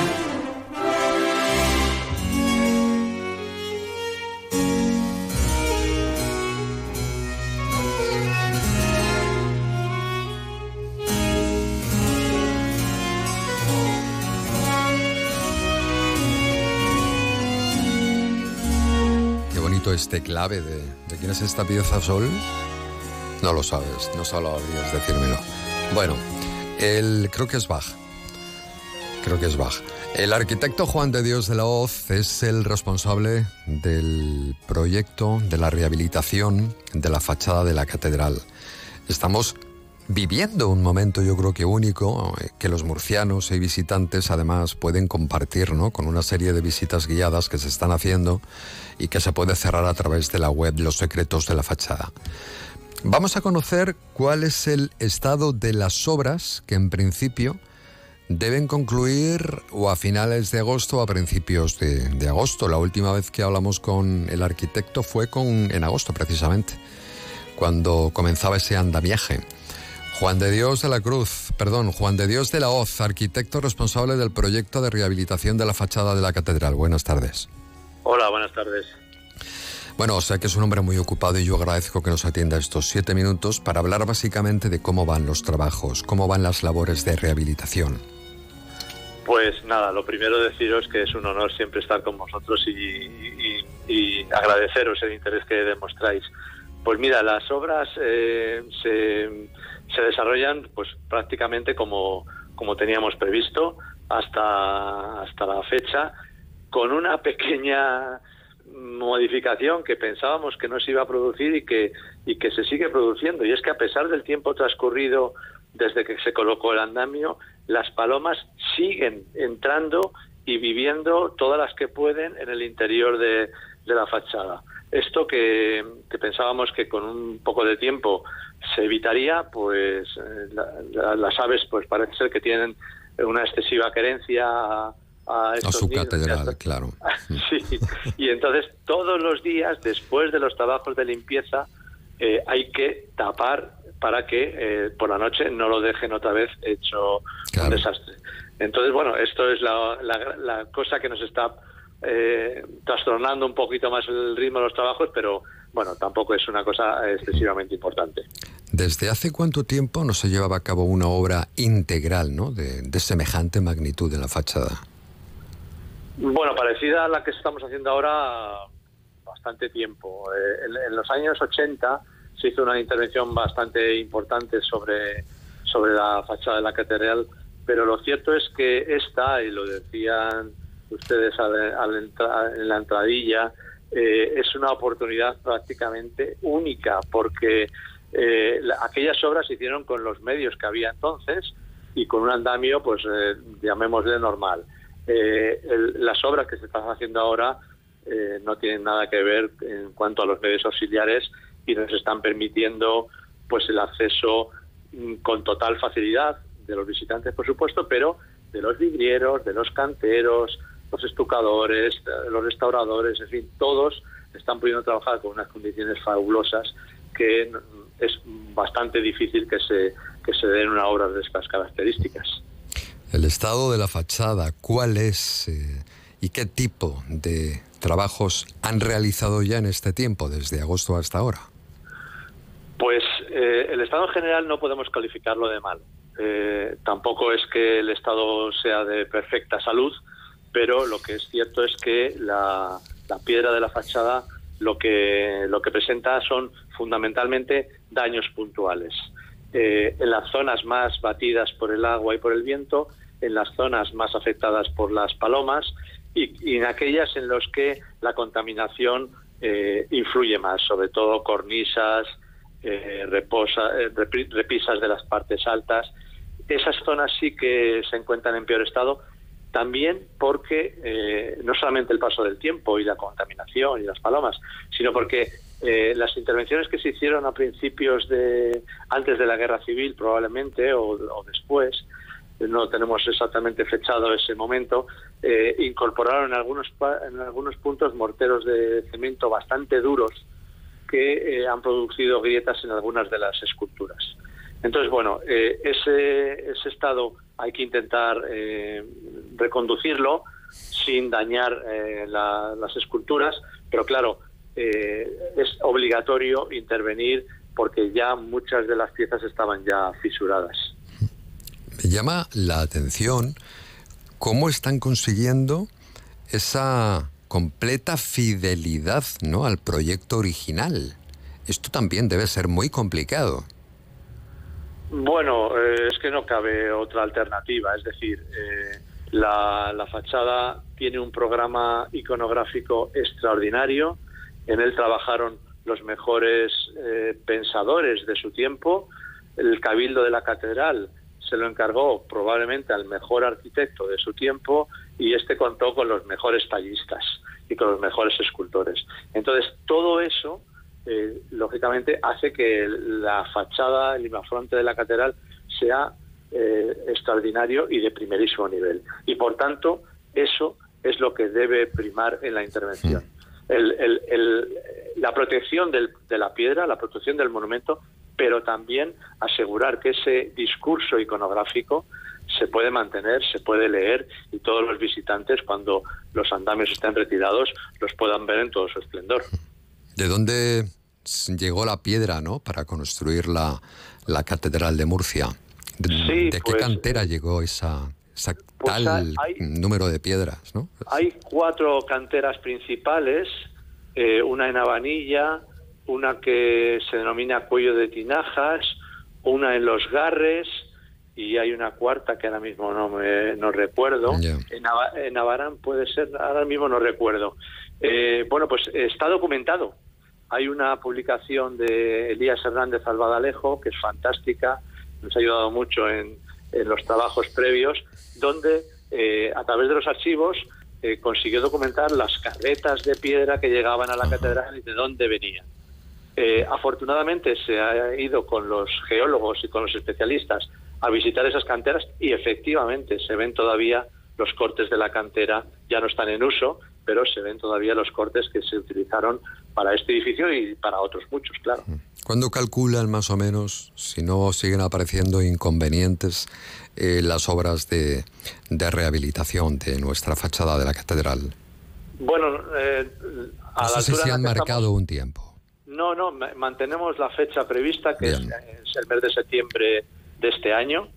Este clave de, de quién es esta pieza Sol. No lo sabes, no sabrías decírmelo. Bueno, el, creo que es Bach. Creo que es Bach. El arquitecto Juan de Dios de la Hoz es el responsable del proyecto de la rehabilitación de la fachada de la catedral. Estamos viviendo un momento yo creo que único eh, que los murcianos y visitantes además pueden compartir ¿no? con una serie de visitas guiadas que se están haciendo y que se puede cerrar a través de la web Los Secretos de la Fachada. Vamos a conocer cuál es el estado de las obras que en principio deben concluir o a finales de agosto o a principios de, de agosto. La última vez que hablamos con el arquitecto fue con, en agosto precisamente, cuando comenzaba ese andamiaje. Juan de Dios de la Cruz, perdón, Juan de Dios de la Hoz, arquitecto responsable del proyecto de rehabilitación de la fachada de la catedral. Buenas tardes. Hola, buenas tardes. Bueno, o sea que es un hombre muy ocupado y yo agradezco que nos atienda estos siete minutos para hablar básicamente de cómo van los trabajos, cómo van las labores de rehabilitación. Pues nada, lo primero deciros que es un honor siempre estar con vosotros y, y- y agradeceros el interés que demostráis. Pues mira, las obras eh, se, se desarrollan pues prácticamente como, como teníamos previsto hasta, hasta la fecha, con una pequeña modificación que pensábamos que no se iba a producir y que, y que se sigue produciendo. Y es que a pesar del tiempo transcurrido desde que se colocó el andamio, las palomas siguen entrando y viviendo todas las que pueden en el interior de, de la fachada. Esto que, que pensábamos que con un poco de tiempo se evitaría, pues eh, la- la- las aves pues parece ser que tienen una excesiva querencia a, a A estos su nidos y a catedral, claro. Sí, y entonces todos los días, después de los trabajos de limpieza, eh, hay que tapar para que eh, por la noche no lo dejen otra vez hecho un desastre. Entonces, bueno, esto es la, la, cosa que nos está eh, trastornando un poquito más el ritmo de los trabajos, pero bueno, tampoco es una cosa excesivamente importante. ¿Desde hace cuánto tiempo no se llevaba a cabo una obra integral ¿no? de, semejante magnitud en la fachada? Bueno, parecida a la que estamos haciendo ahora bastante tiempo. Eh, en, los años 80 se hizo una intervención bastante importante sobre, sobre la fachada de la catedral, pero lo cierto es que esta, y lo decían ustedes en la entradilla, eh, es una oportunidad prácticamente única porque eh, aquellas obras se hicieron con los medios que había entonces y con un andamio, pues eh, llamémosle normal. Eh, las obras que se están haciendo ahora no tienen nada que ver en cuanto a los medios auxiliares y nos están permitiendo pues el acceso mm, con total facilidad de los visitantes, por supuesto, pero de los vidrieros, de los canteros, los estucadores, los restauradores, en fin, todos están pudiendo trabajar con unas condiciones fabulosas que es bastante difícil que se, que se den una obra de estas características. El estado de la fachada, ¿cuál es eh, y qué tipo de trabajos han realizado ya en este tiempo, desde agosto hasta ahora? Pues eh, el estado en general no podemos calificarlo de mal. Eh, tampoco es que el estado sea de perfecta salud, pero lo que es cierto es que la, piedra de la fachada lo que, lo que presenta son fundamentalmente daños puntuales. Eh, en las zonas más batidas por el agua y por el viento, en las zonas más afectadas por las palomas y, en aquellas en las que la contaminación eh, influye más, sobre todo cornisas, eh, repisas de las partes altas. Esas zonas sí que se encuentran en peor estado también porque eh, no solamente el paso del tiempo y la contaminación y las palomas, sino porque eh, las intervenciones que se hicieron a principios de antes de la guerra civil probablemente o, después no tenemos exactamente fechado ese momento eh, incorporaron en algunos en algunos puntos morteros de cemento bastante duros que han producido grietas en algunas de las esculturas entonces bueno ese ese estado hay que intentar eh, reconducirlo sin dañar eh, las esculturas, pero claro, eh, es obligatorio intervenir porque ya muchas de las piezas estaban ya fisuradas. Me llama la atención cómo están consiguiendo esa completa fidelidad ¿no? al proyecto original. Esto también debe ser muy complicado. Bueno, eh, es que no cabe otra alternativa. Es decir, eh, la, fachada tiene un programa iconográfico extraordinario. En él trabajaron los mejores eh, pensadores de su tiempo. El cabildo de la catedral se lo encargó probablemente al mejor arquitecto de su tiempo y este contó con los mejores tallistas y con los mejores escultores. Entonces, todo eso eh, lógicamente hace que la fachada, el imafronte de la catedral sea eh, extraordinario y de primerísimo nivel. Y por tanto, eso es lo que debe primar en la intervención. la protección de la piedra, la protección del monumento, pero también asegurar que ese discurso iconográfico se puede mantener, se puede leer y todos los visitantes, cuando los andamios estén retirados, los puedan ver en todo su esplendor. ¿De dónde llegó la piedra ¿no? para construir la, la Catedral de Murcia? ¿De, qué pues, cantera llegó esa, esa pues tal número de piedras? ¿no? Hay cuatro canteras principales, eh, una en Habanilla, una que se denomina Cuello de Tinajas, una en Los Garres y hay una cuarta que ahora mismo no me no recuerdo. En, Abarán puede ser, ahora mismo no recuerdo. Eh, bueno, pues está documentado hay una publicación de Elías Hernández Albadalejo, que es fantástica, nos ha ayudado mucho en, los trabajos previos, donde eh, a través de los archivos eh, consiguió documentar las carretas de piedra que llegaban a la catedral y de dónde venían. Eh, afortunadamente se ha ido con los geólogos y con los especialistas a visitar esas canteras y efectivamente se ven todavía los cortes de la cantera, ya no están en uso, pero se ven todavía los cortes que se utilizaron para este edificio y para otros muchos, claro. ¿Cuándo calculan más o menos, si no siguen apareciendo inconvenientes, eh, las obras de, de, rehabilitación de nuestra fachada de la catedral? Bueno, eh, a no sé si se han marcado un tiempo. No, no, mantenemos la fecha prevista, que es, es, el mes de septiembre de este año,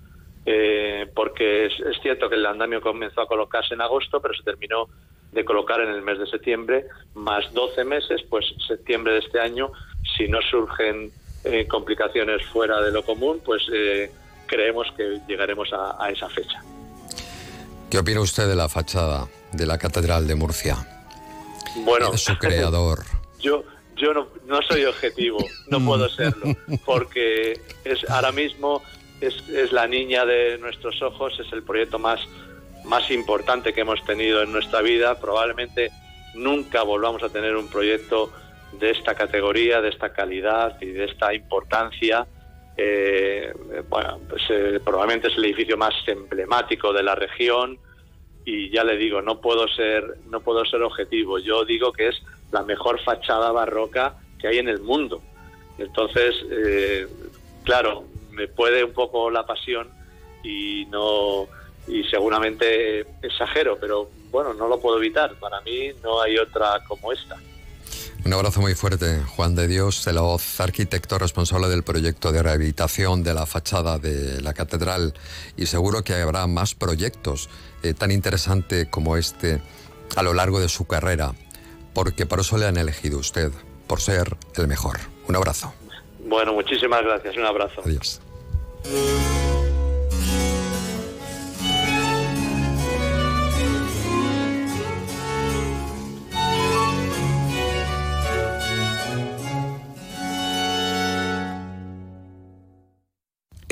eh, porque es, es, cierto que el andamio comenzó a colocarse en agosto, pero se terminó de colocar en el mes de septiembre, más 12 meses, pues septiembre de este año, si no surgen eh, complicaciones fuera de lo común, pues eh, creemos que llegaremos a, a, esa fecha. ¿Qué opina usted de la fachada de la Catedral de Murcia? Bueno, de su creador. yo yo no, no soy objetivo, no puedo serlo, porque es ahora mismo es, es la niña de nuestros ojos, es el proyecto más más importante que hemos tenido en nuestra vida. Probablemente nunca volvamos a tener un proyecto de esta categoría, de esta calidad y de esta importancia. Eh, bueno, pues eh, probablemente es el edificio más emblemático de la región y ya le digo, no puedo ser, no puedo ser objetivo. Yo digo que es la mejor fachada barroca que hay en el mundo. Entonces, eh, claro, me puede un poco la pasión y no y seguramente exagero, pero bueno, no lo puedo evitar. Para mí no hay otra como esta. Un abrazo muy fuerte, Juan de Dios Celoz, arquitecto responsable del proyecto de rehabilitación de la fachada de la catedral. Y seguro que habrá más proyectos eh, tan interesantes como este a lo largo de su carrera, porque por eso le han elegido usted, por ser el mejor. Un abrazo. Bueno, muchísimas gracias. Un abrazo. Adiós.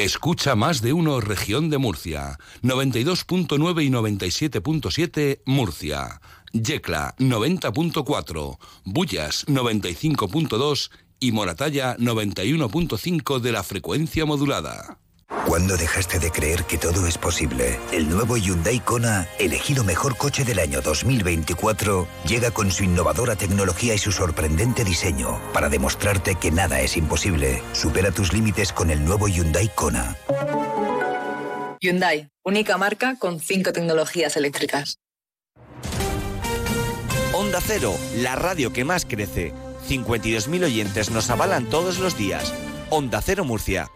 Escucha más de uno región de Murcia, 92.9 y 97.7 Murcia, Yecla 90.4, Bullas 95.2 y Moratalla 91.5 de la frecuencia modulada. ¿Cuándo dejaste de creer que todo es posible? El nuevo Hyundai Kona, elegido mejor coche del año 2024, llega con su innovadora tecnología y su sorprendente diseño para demostrarte que nada es imposible. Supera tus límites con el nuevo Hyundai Kona. Hyundai, única marca con cinco tecnologías eléctricas. Onda Cero, la radio que más crece. 52.000 oyentes nos avalan todos los días. Onda Cero Murcia.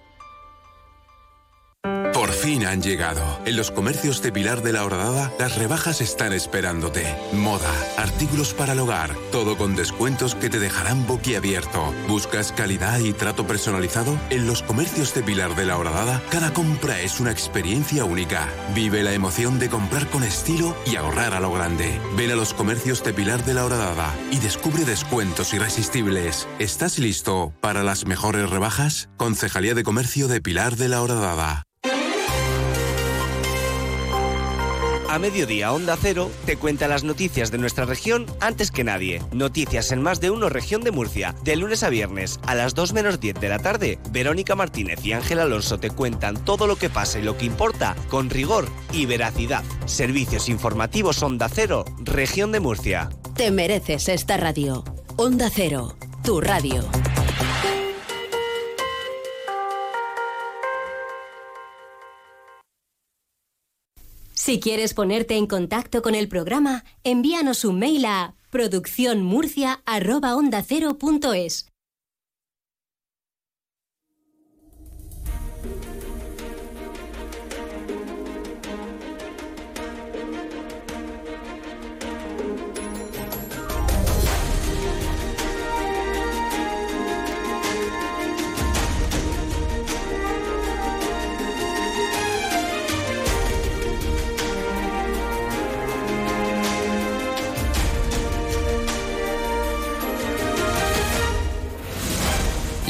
Por fin han llegado. En los comercios de Pilar de la Horadada, las rebajas están esperándote. Moda, artículos para el hogar, todo con descuentos que te dejarán boquiabierto. ¿Buscas calidad y trato personalizado? En los comercios de Pilar de la Horadada, cada compra es una experiencia única. Vive la emoción de comprar con estilo y ahorrar a lo grande. Ven a los comercios de Pilar de la Horadada y descubre descuentos irresistibles. ¿Estás listo para las mejores rebajas? Concejalía de Comercio de Pilar de la Horadada. A mediodía Onda Cero te cuenta las noticias de nuestra región antes que nadie. Noticias en más de uno región de Murcia. De lunes a viernes a las 2 menos 10 de la tarde, Verónica Martínez y Ángel Alonso te cuentan todo lo que pasa y lo que importa con rigor y veracidad. Servicios informativos Onda Cero, región de Murcia. Te mereces esta radio. Onda Cero, tu radio. Si quieres ponerte en contacto con el programa, envíanos un mail a producciónmurcia.ondacero.es.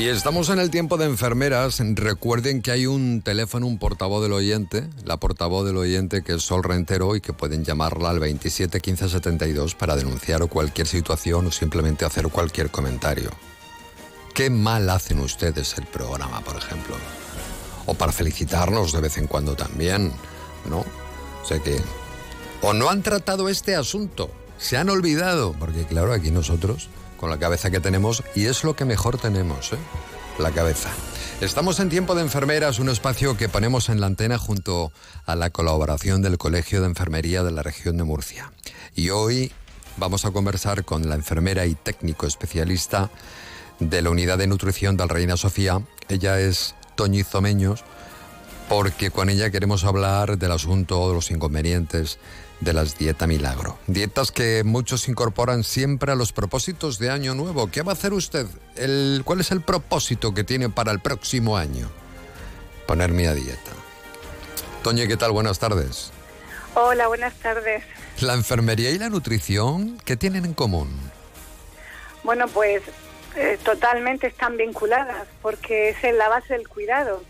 Y estamos en el tiempo de enfermeras. Recuerden que hay un teléfono, un portavoz del oyente, la portavoz del oyente que es Sol Rentero y que pueden llamarla al 27 15 72 para denunciar cualquier situación o simplemente hacer cualquier comentario. ¿Qué mal hacen ustedes el programa, por ejemplo? O para felicitarnos de vez en cuando también, ¿no? O sea que... O no han tratado este asunto Se han olvidado, porque claro, aquí nosotros, con la cabeza que tenemos, y es lo que mejor tenemos, ¿eh? la cabeza. Estamos en Tiempo de Enfermeras, un espacio que ponemos en la antena junto a la colaboración del Colegio de Enfermería de la región de Murcia. Y hoy vamos a conversar con la enfermera y técnico especialista de la unidad de nutrición del Reina Sofía. Ella es Toñizo Meños, porque con ella queremos hablar del asunto de los inconvenientes de las dietas milagro. Dietas que muchos incorporan siempre a los propósitos de año nuevo. ¿Qué va a hacer usted? El, ¿Cuál es el propósito que tiene para el próximo año? Ponerme a dieta. Toño, ¿qué tal? Buenas tardes. Hola, buenas tardes. ¿La enfermería y la nutrición qué tienen en común? Bueno, pues eh, totalmente están vinculadas porque es la base del cuidado,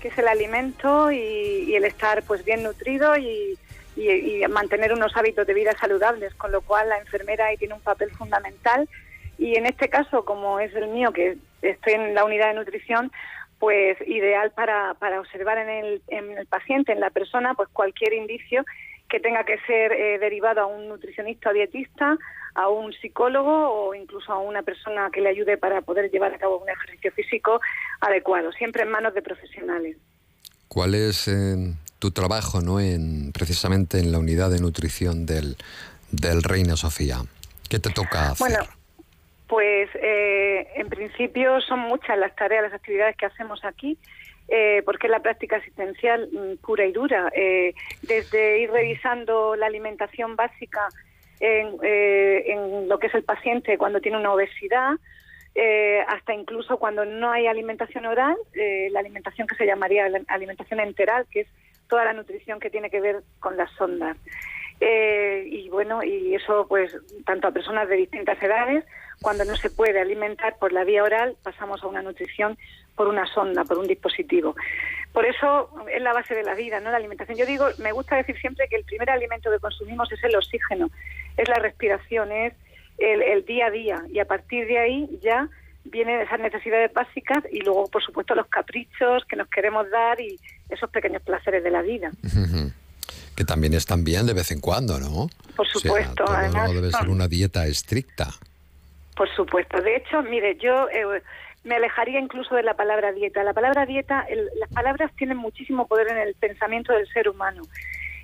que es el alimento y, el estar pues bien nutrido y, mantener unos hábitos de vida saludables, con lo cual la enfermera ahí tiene un papel fundamental y en este caso, como es el mío, que estoy en la unidad de nutrición, pues ideal para, para observar en el, en el paciente, en la persona, pues cualquier indicio que tenga que ser eh, derivado a un nutricionista o dietista, a un psicólogo o incluso a una persona que le ayude para poder llevar a cabo un ejercicio físico adecuado, siempre en manos de profesionales. ¿Cuál es eh, tu trabajo no en precisamente en la unidad de nutrición del, del Reina Sofía? ¿Qué te toca hacer? Bueno, pues eh, en principio son muchas las tareas, las actividades que hacemos aquí. Eh, porque es la práctica asistencial mm, pura y dura, eh, desde ir revisando la alimentación básica eh, en, lo que es el paciente cuando tiene una obesidad, hasta incluso cuando no hay alimentación oral, la alimentación que se llamaría alimentación enteral, que es toda la nutrición que tiene que ver con las sondas. y bueno, y eso pues tanto a personas de distintas edades, cuando no se puede alimentar por la vía oral, pasamos a una nutrición por una sonda, por un dispositivo. Por eso es la base de la vida, ¿no? La alimentación. Yo digo, me gusta decir siempre que el primer alimento que consumimos es el oxígeno, es la respiración, es el, día a día. Y a partir de ahí ya vienen esas necesidades básicas y luego, por supuesto, los caprichos que nos queremos dar y esos pequeños placeres de la vida. Que también están bien de vez en cuando, ¿no? Por supuesto. no debe ser una dieta estricta. Por supuesto. De hecho, mire, yo eh, me alejaría incluso de la palabra dieta. La palabra dieta, las palabras tienen muchísimo poder en el pensamiento del ser humano.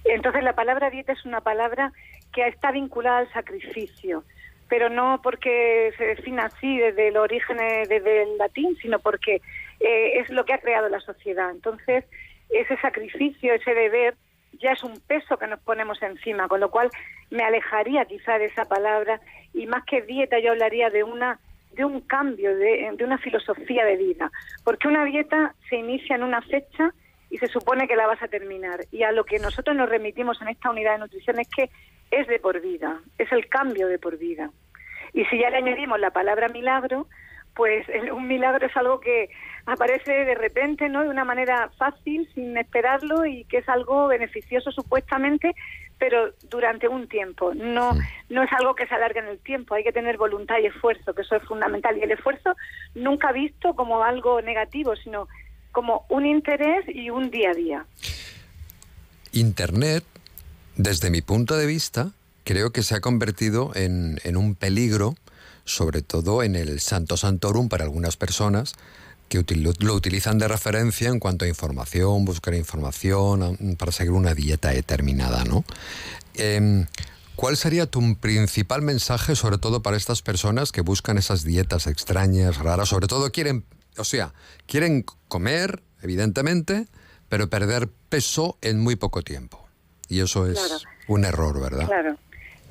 Entonces la palabra dieta es una palabra que está vinculada al sacrificio, pero no porque se defina así desde el origen, eh, desde el latín, sino porque eh, es lo que ha creado la sociedad. Entonces ese sacrificio, ese deber, ya es un peso que nos ponemos encima, con lo cual me alejaría quizá de esa palabra y más que dieta yo hablaría de una de un cambio, de, una filosofía de vida. Porque una dieta se inicia en una fecha y se supone que la vas a terminar. Y a lo que nosotros nos remitimos en esta unidad de nutrición es que es de por vida, es el cambio de por vida. Y si ya le añadimos la palabra milagro, pues un milagro es algo que aparece de repente, ¿no? De una manera fácil, sin esperarlo y que es algo beneficioso supuestamente, pero durante un tiempo. No, no es algo que se alargue en el tiempo, hay que tener voluntad y esfuerzo, que eso es fundamental. Y el esfuerzo nunca visto como algo negativo, sino como un interés y un día a día. Internet, desde mi punto de vista, creo que se ha convertido en, en un peligro, sobre todo en el Santo Santorum para algunas personas, que lo utilizan de referencia en cuanto a información, buscar información para seguir una dieta determinada, ¿no? Em, ¿Cuál sería tu principal mensaje, sobre todo para estas personas que buscan esas dietas extrañas, raras? Sobre todo quieren, o sea, quieren comer, evidentemente, pero perder peso en muy poco tiempo. Y eso es un error, ¿verdad? Claro,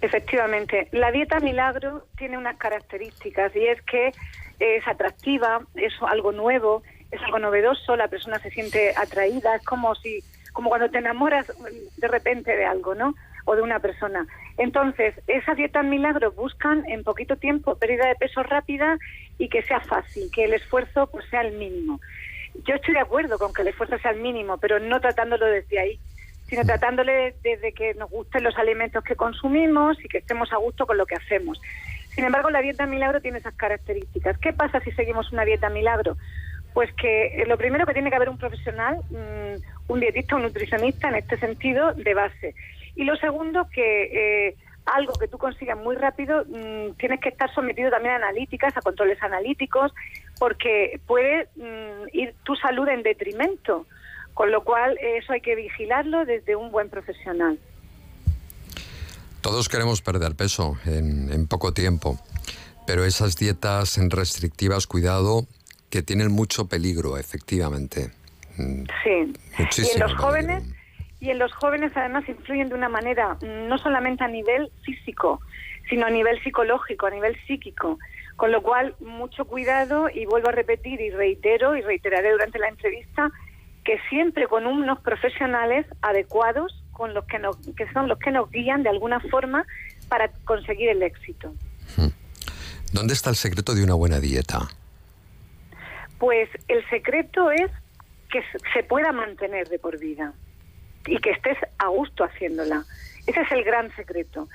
efectivamente. La dieta milagro tiene unas características y es que es atractiva, es algo nuevo, es algo novedoso, la persona se siente atraída, es como si, como cuando te enamoras de repente de algo, ¿no? O de una persona. Entonces, esas dietas milagros buscan en poquito tiempo pérdida de peso rápida y que sea fácil, que el esfuerzo pues sea el mínimo. Yo estoy de acuerdo con que el esfuerzo sea el mínimo, pero no tratándolo desde ahí, sino tratándole desde que nos gusten los alimentos que consumimos y que estemos a gusto con lo que hacemos. Sin embargo, la dieta milagro tiene esas características. ¿Qué pasa si seguimos una dieta milagro? Pues que eh, lo primero que tiene que haber un profesional, mm, un dietista, un nutricionista en este sentido de base. Y lo segundo que eh, algo que tú consigas muy rápido, mm, tienes que estar sometido también a analíticas, a controles analíticos, porque puede mm, ir tu salud en detrimento. Con lo cual, eso hay que vigilarlo desde un buen profesional. Todos queremos perder peso en, en poco tiempo, pero esas dietas restrictivas, cuidado, que tienen mucho peligro, efectivamente. Mm, sí. y en los jóvenes y en los jóvenes además influyen de una manera no solamente a nivel físico, sino a nivel psicológico, a nivel psíquico. Con lo cual, mucho cuidado y vuelvo a repetir y reitero y reiteraré durante la entrevista que siempre con unos profesionales adecuados, con los que, nos, que son los que nos guían de alguna forma para conseguir el éxito. Hmm. ¿Dónde está el secreto de una buena dieta? Pues el secreto es que se pueda mantener de por vida y que estés a gusto haciéndola. Ese es el gran secreto.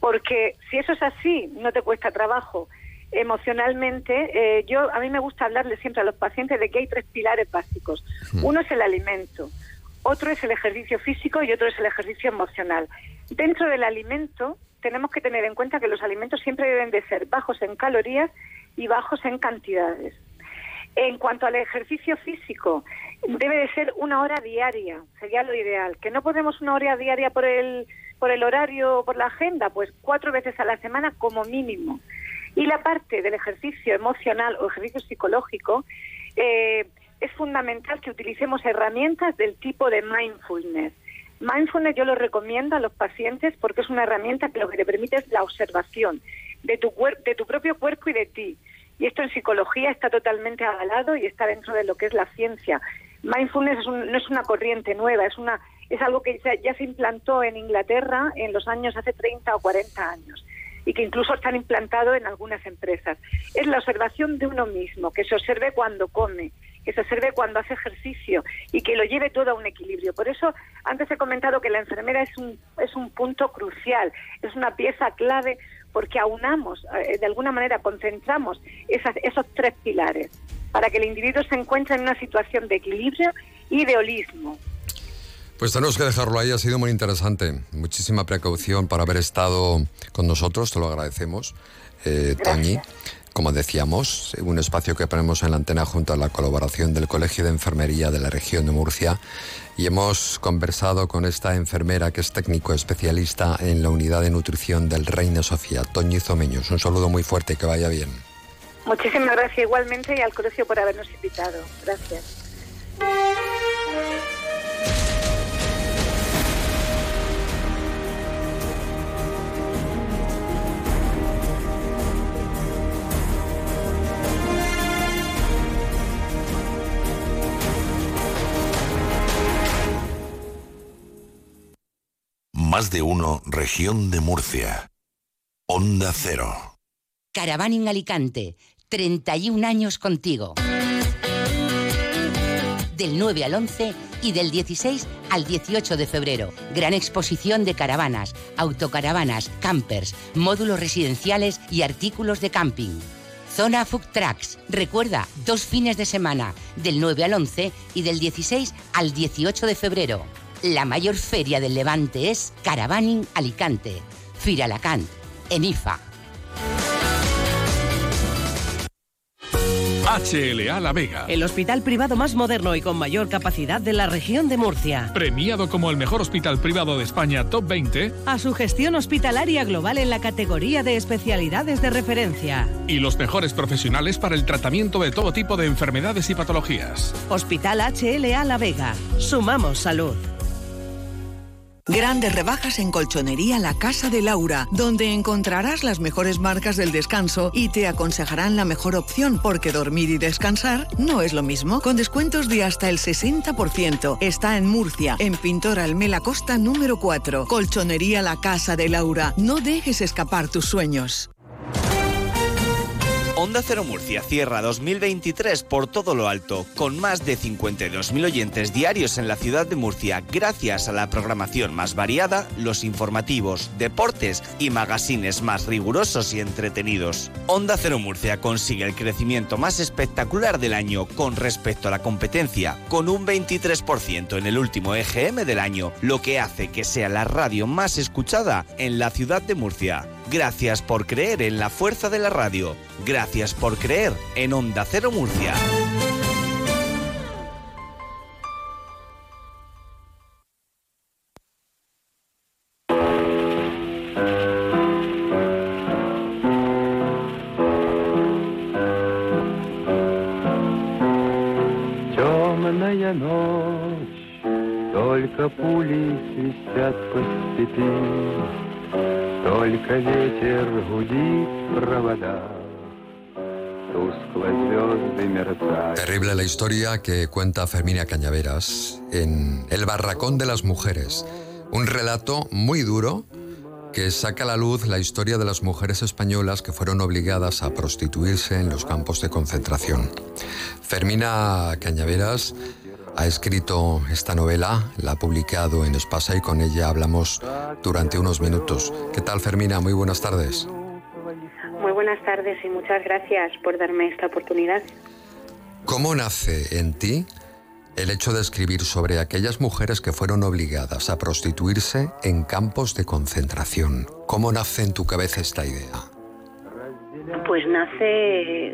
Porque si eso es así, no te cuesta trabajo. Emocionalmente, eh, yo a mí me gusta hablarle siempre a los pacientes de que hay tres pilares básicos. Uno es el alimento, otro es el ejercicio físico y otro es el ejercicio emocional. Dentro del alimento tenemos que tener en cuenta que los alimentos siempre deben de ser bajos en calorías y bajos en cantidades. En cuanto al ejercicio físico, debe de ser una hora diaria, sería lo ideal. Que no podemos una hora diaria por el, por el horario o por la agenda, pues cuatro veces a la semana como mínimo. Y la parte del ejercicio emocional o ejercicio psicológico, eh, es fundamental que utilicemos herramientas del tipo de mindfulness. Mindfulness yo lo recomiendo a los pacientes porque es una herramienta que lo que te permite es la observación de tu, de tu propio cuerpo y de ti. Y esto en psicología está totalmente avalado y está dentro de lo que es la ciencia. Mindfulness no es una corriente nueva, es, una, es algo que ya, se implantó en Inglaterra en los años hace 30 o 40 años y que incluso están implantado en algunas empresas. Es la observación de uno mismo, que se observe cuando come, que se observe cuando hace ejercicio y que lo lleve todo a un equilibrio. Por eso, antes he comentado que la enfermera es un, es un punto crucial, es una pieza clave porque aunamos, eh, de alguna manera concentramos esos tres pilares para que el individuo se encuentre en una situación de equilibrio y de holismo. Pues tenemos que dejarlo ahí, ha sido muy interesante. Muchísima precaución para haber estado con nosotros, te lo agradecemos, eh, Toñi. Como decíamos, un espacio que ponemos en la antena junto a la colaboración del Colegio de Enfermería de la región de Murcia y hemos conversado con esta enfermera que es técnico especialista en la unidad de nutrición del Reina Sofía, Toñi Zomeños. Un saludo muy fuerte, que vaya bien. Muchísimas gracias igualmente y al colegio por habernos invitado. Gracias. Más de uno, región de Murcia. Onda Cero. Caravaning Alicante, 31 años contigo. Del 9 al 11 y del 16 al 18 de febrero. Gran exposición de caravanas, autocaravanas, campers, módulos residenciales y artículos de camping. Zona Food Trucks. Recuerda, dos fines de semana, del 9 al 11 y del 16 al 18 de febrero. La mayor feria del Levante es Caravaning Alicante. Firalacant, en IFA. HLA La Vega. El hospital privado más moderno y con mayor capacidad de la región de Murcia. Premiado como el mejor hospital privado de España Top 20. A su gestión hospitalaria global en la categoría de especialidades de referencia. Y los mejores profesionales para el tratamiento de todo tipo de enfermedades y patologías. Hospital HLA La Vega. Sumamos salud. Grandes rebajas en Colchonería La Casa de Laura, donde encontrarás las mejores marcas del descanso y te aconsejarán la mejor opción, porque dormir y descansar no es lo mismo. Con descuentos de hasta el 60%. Está en Murcia, en Pintor Almela Costa número 4. Colchonería La Casa de Laura. No dejes escapar tus sueños. Onda Cero Murcia cierra 2023 por todo lo alto, con más de 52.000 oyentes diarios en la ciudad de Murcia, gracias a la programación más variada, los informativos, deportes y magazines más rigurosos y entretenidos. Onda Cero Murcia consigue el crecimiento más espectacular del año con respecto a la competencia, con un 23% en el último EGM del año, lo que hace que sea la radio más escuchada en la ciudad de Murcia. Gracias por creer en la fuerza de la radio. Gracias por creer en Onda Cero Murcia. Historia que cuenta Fermina Cañaveras en El Barracón de las Mujeres. Un relato muy duro que saca a la luz la historia de las mujeres españolas que fueron obligadas a prostituirse en los campos de concentración. Fermina Cañaveras ha escrito esta novela, la ha publicado en Espasa y con ella hablamos durante unos minutos. ¿Qué tal Fermina? Muy buenas tardes. Muy buenas tardes y muchas gracias por darme esta oportunidad. ¿Cómo nace en ti el hecho de escribir sobre aquellas mujeres que fueron obligadas a prostituirse en campos de concentración? ¿Cómo nace en tu cabeza esta idea? Pues nace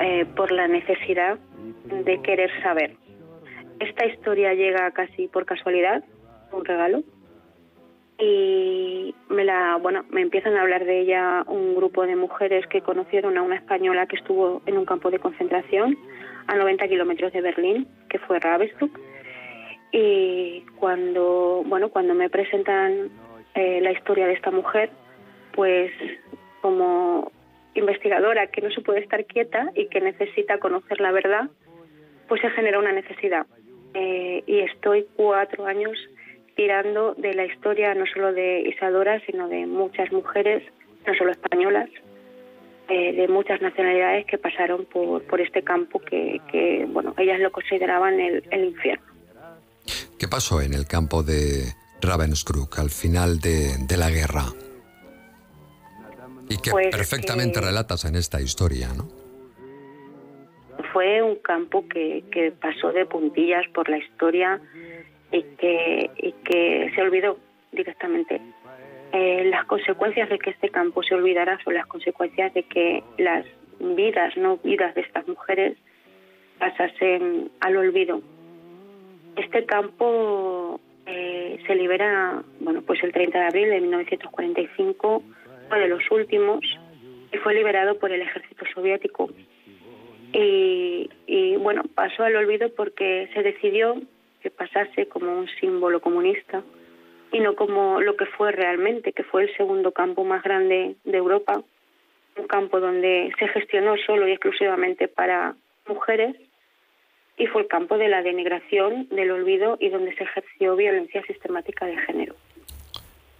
eh, por la necesidad de querer saber. Esta historia llega casi por casualidad, un regalo, y me la, bueno, me empiezan a hablar de ella un grupo de mujeres que conocieron a una española que estuvo en un campo de concentración a 90 kilómetros de Berlín, que fue Ravensbrück. Y cuando, bueno, cuando me presentan eh, la historia de esta mujer, pues como investigadora que no se puede estar quieta y que necesita conocer la verdad, pues se genera una necesidad. Eh, y estoy cuatro años tirando de la historia no solo de Isadora, sino de muchas mujeres, no solo españolas, eh, de muchas nacionalidades que pasaron por, por este campo que, que, bueno, ellas lo consideraban el, el infierno. ¿Qué pasó en el campo de Ravensbrück al final de, de la guerra? Y que Pues, perfectamente eh, relatas en esta historia, ¿no? Fue un campo que, que pasó de puntillas por la historia y que, y que se olvidó directamente. Eh, las consecuencias de que este campo se olvidara son las consecuencias de que las vidas, no vidas de estas mujeres, pasasen al olvido. Este campo eh, se libera, bueno, pues el 30 de abril de 1945, fue de los últimos y fue liberado por el ejército soviético. Y, y bueno, pasó al olvido porque se decidió que pasase como un símbolo comunista y no como lo que fue realmente, que fue el segundo campo más grande de Europa, un campo donde se gestionó solo y exclusivamente para mujeres y fue el campo de la denigración, del olvido y donde se ejerció violencia sistemática de género.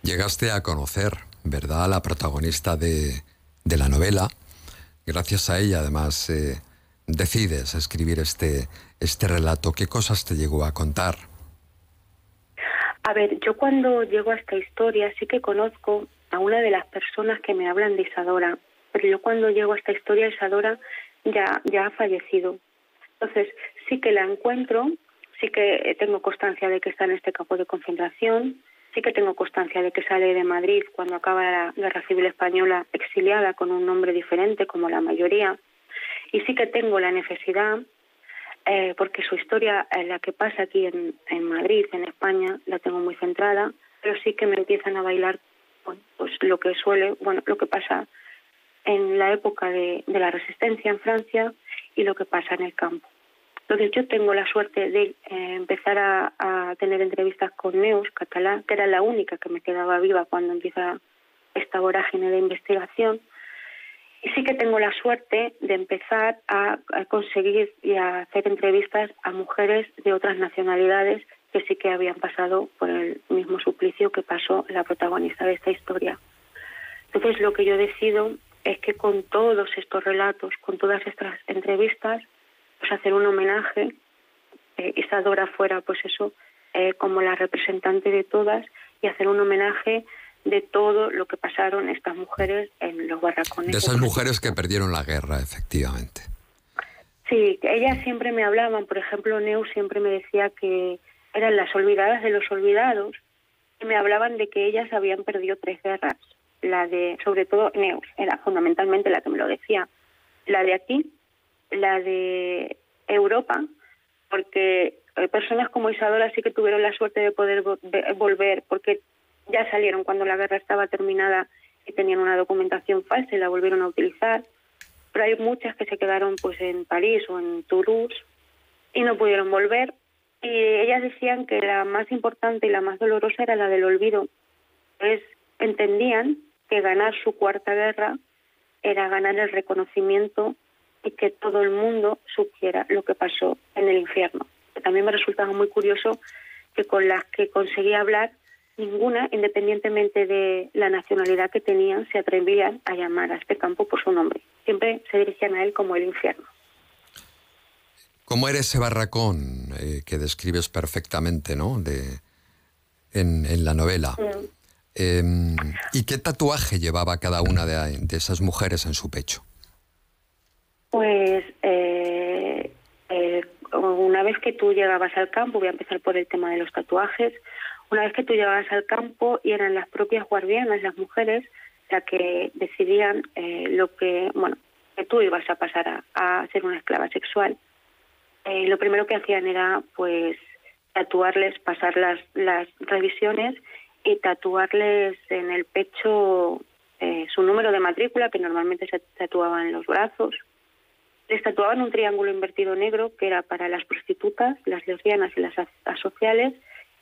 Llegaste a conocer, ¿verdad?, a la protagonista de, de la novela. Gracias a ella, además, eh, decides escribir este, este relato. ¿Qué cosas te llegó a contar? A ver, yo cuando llego a esta historia sí que conozco a una de las personas que me hablan de Isadora, pero yo cuando llego a esta historia Isadora ya, ya ha fallecido. Entonces sí que la encuentro, sí que tengo constancia de que está en este campo de concentración, sí que tengo constancia de que sale de Madrid cuando acaba la Guerra Civil Española exiliada con un nombre diferente como la mayoría, y sí que tengo la necesidad eh, porque su historia, eh, la que pasa aquí en, en Madrid, en España, la tengo muy centrada, pero sí que me empiezan a bailar pues lo que suele, bueno, lo que pasa en la época de, de la resistencia en Francia y lo que pasa en el campo. Entonces yo tengo la suerte de eh, empezar a, a tener entrevistas con Neus Catalá, que era la única que me quedaba viva cuando empieza esta vorágine de investigación. Y sí que tengo la suerte de empezar a, conseguir y a hacer entrevistas a mujeres de otras nacionalidades que sí que habían pasado por el mismo suplicio que pasó la protagonista de esta historia. Entonces lo que yo decido es que con todos estos relatos, con todas estas entrevistas, pues hacer un homenaje, eh, Isadora fuera pues eso, eh, como la representante de todas y hacer un homenaje de todo lo que pasaron estas mujeres en los barracones. De esas mujeres que perdieron la guerra, efectivamente. Sí, ellas siempre me hablaban, por ejemplo, Neu siempre me decía que eran las olvidadas de los olvidados y me hablaban de que ellas habían perdido tres guerras. La de, sobre todo Neus, era fundamentalmente la que me lo decía. La de aquí, la de Europa, porque eh, personas como Isadora sí que tuvieron la suerte de poder volver, porque ya salieron cuando la guerra estaba terminada y tenían una documentación falsa y la volvieron a utilizar. Pero hay muchas que se quedaron pues en París o en Toulouse y no pudieron volver. Y ellas decían que la más importante y la más dolorosa era la del olvido. Pues entendían que ganar su cuarta guerra era ganar el reconocimiento y que todo el mundo supiera lo que pasó en el infierno. También me resultaba muy curioso que con las que conseguía hablar ninguna, independientemente de la nacionalidad que tenían, se atrevían a llamar a este campo por su nombre. Siempre se dirigían a él como el infierno. ¿Cómo era ese barracón eh, que describes perfectamente ¿no? de, en, la novela? Em, ¿Y qué tatuaje llevaba cada una de, esas mujeres en su pecho? Pues eh, eh, una vez que tú llegabas al campo, voy a empezar por el tema de los tatuajes, una vez que tú llegabas al campo y eran las propias guardianas, las mujeres, las que decidían eh, lo que, bueno, que tú ibas a pasar a, ser una esclava sexual, eh, lo primero que hacían era, pues, tatuarles, pasar las, revisiones y tatuarles en el pecho eh, su número de matrícula, que normalmente se tatuaba en los brazos. Les tatuaban un triángulo invertido negro, que era para las prostitutas, las lesbianas y las asociales,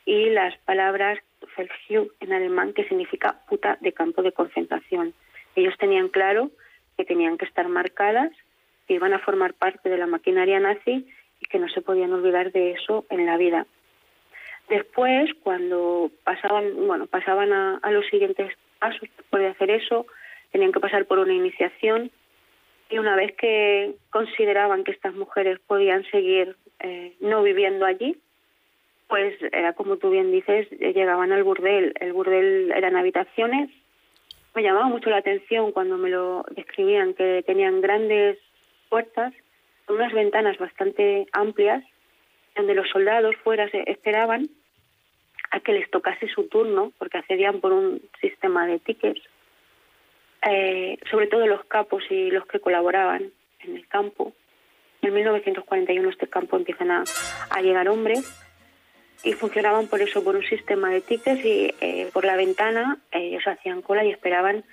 y las palabras Feldhue en alemán, que significa puta de campo de concentración. Ellos tenían claro que tenían que estar marcadas, que iban a formar parte de la maquinaria nazi y que no se podían olvidar de eso en la vida. Después, cuando pasaban, bueno, pasaban a, los siguientes pasos después de hacer eso, tenían que pasar por una iniciación y una vez que consideraban que estas mujeres podían seguir eh, no viviendo allí, pues era como tú bien dices, llegaban al burdel. El burdel eran habitaciones. Me llamaba mucho la atención cuando me lo describían, que tenían grandes puertas, unas ventanas bastante amplias, donde los soldados fuera se esperaban a que les tocase su turno, porque accedían por un sistema de tickets. Eh, sobre todo los capos y los que colaboraban en el campo. En 1941 este campo empiezan a llegar hombres y funcionaban por eso, por un sistema de tickets y eh, por la ventana ellos hacían cola y esperaban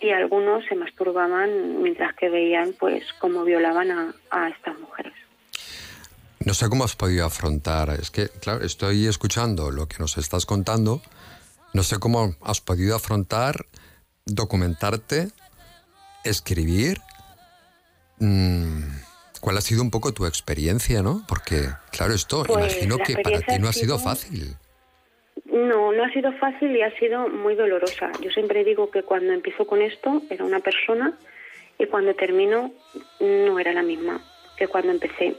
y algunos se masturbaban mientras que veían pues cómo violaban a, a estas mujeres. No sé cómo has podido afrontar, es que, claro, estoy escuchando lo que nos estás contando, no sé cómo has podido afrontar, documentarte, escribir. Mmm, ¿Cuál ha sido un poco tu experiencia, no? Porque, claro, esto pues, imagino que para ti no ha sido, fácil. No, no ha sido fácil y ha sido muy dolorosa. Yo siempre digo que cuando empiezo con esto era una persona y cuando termino no era la misma que cuando empecé.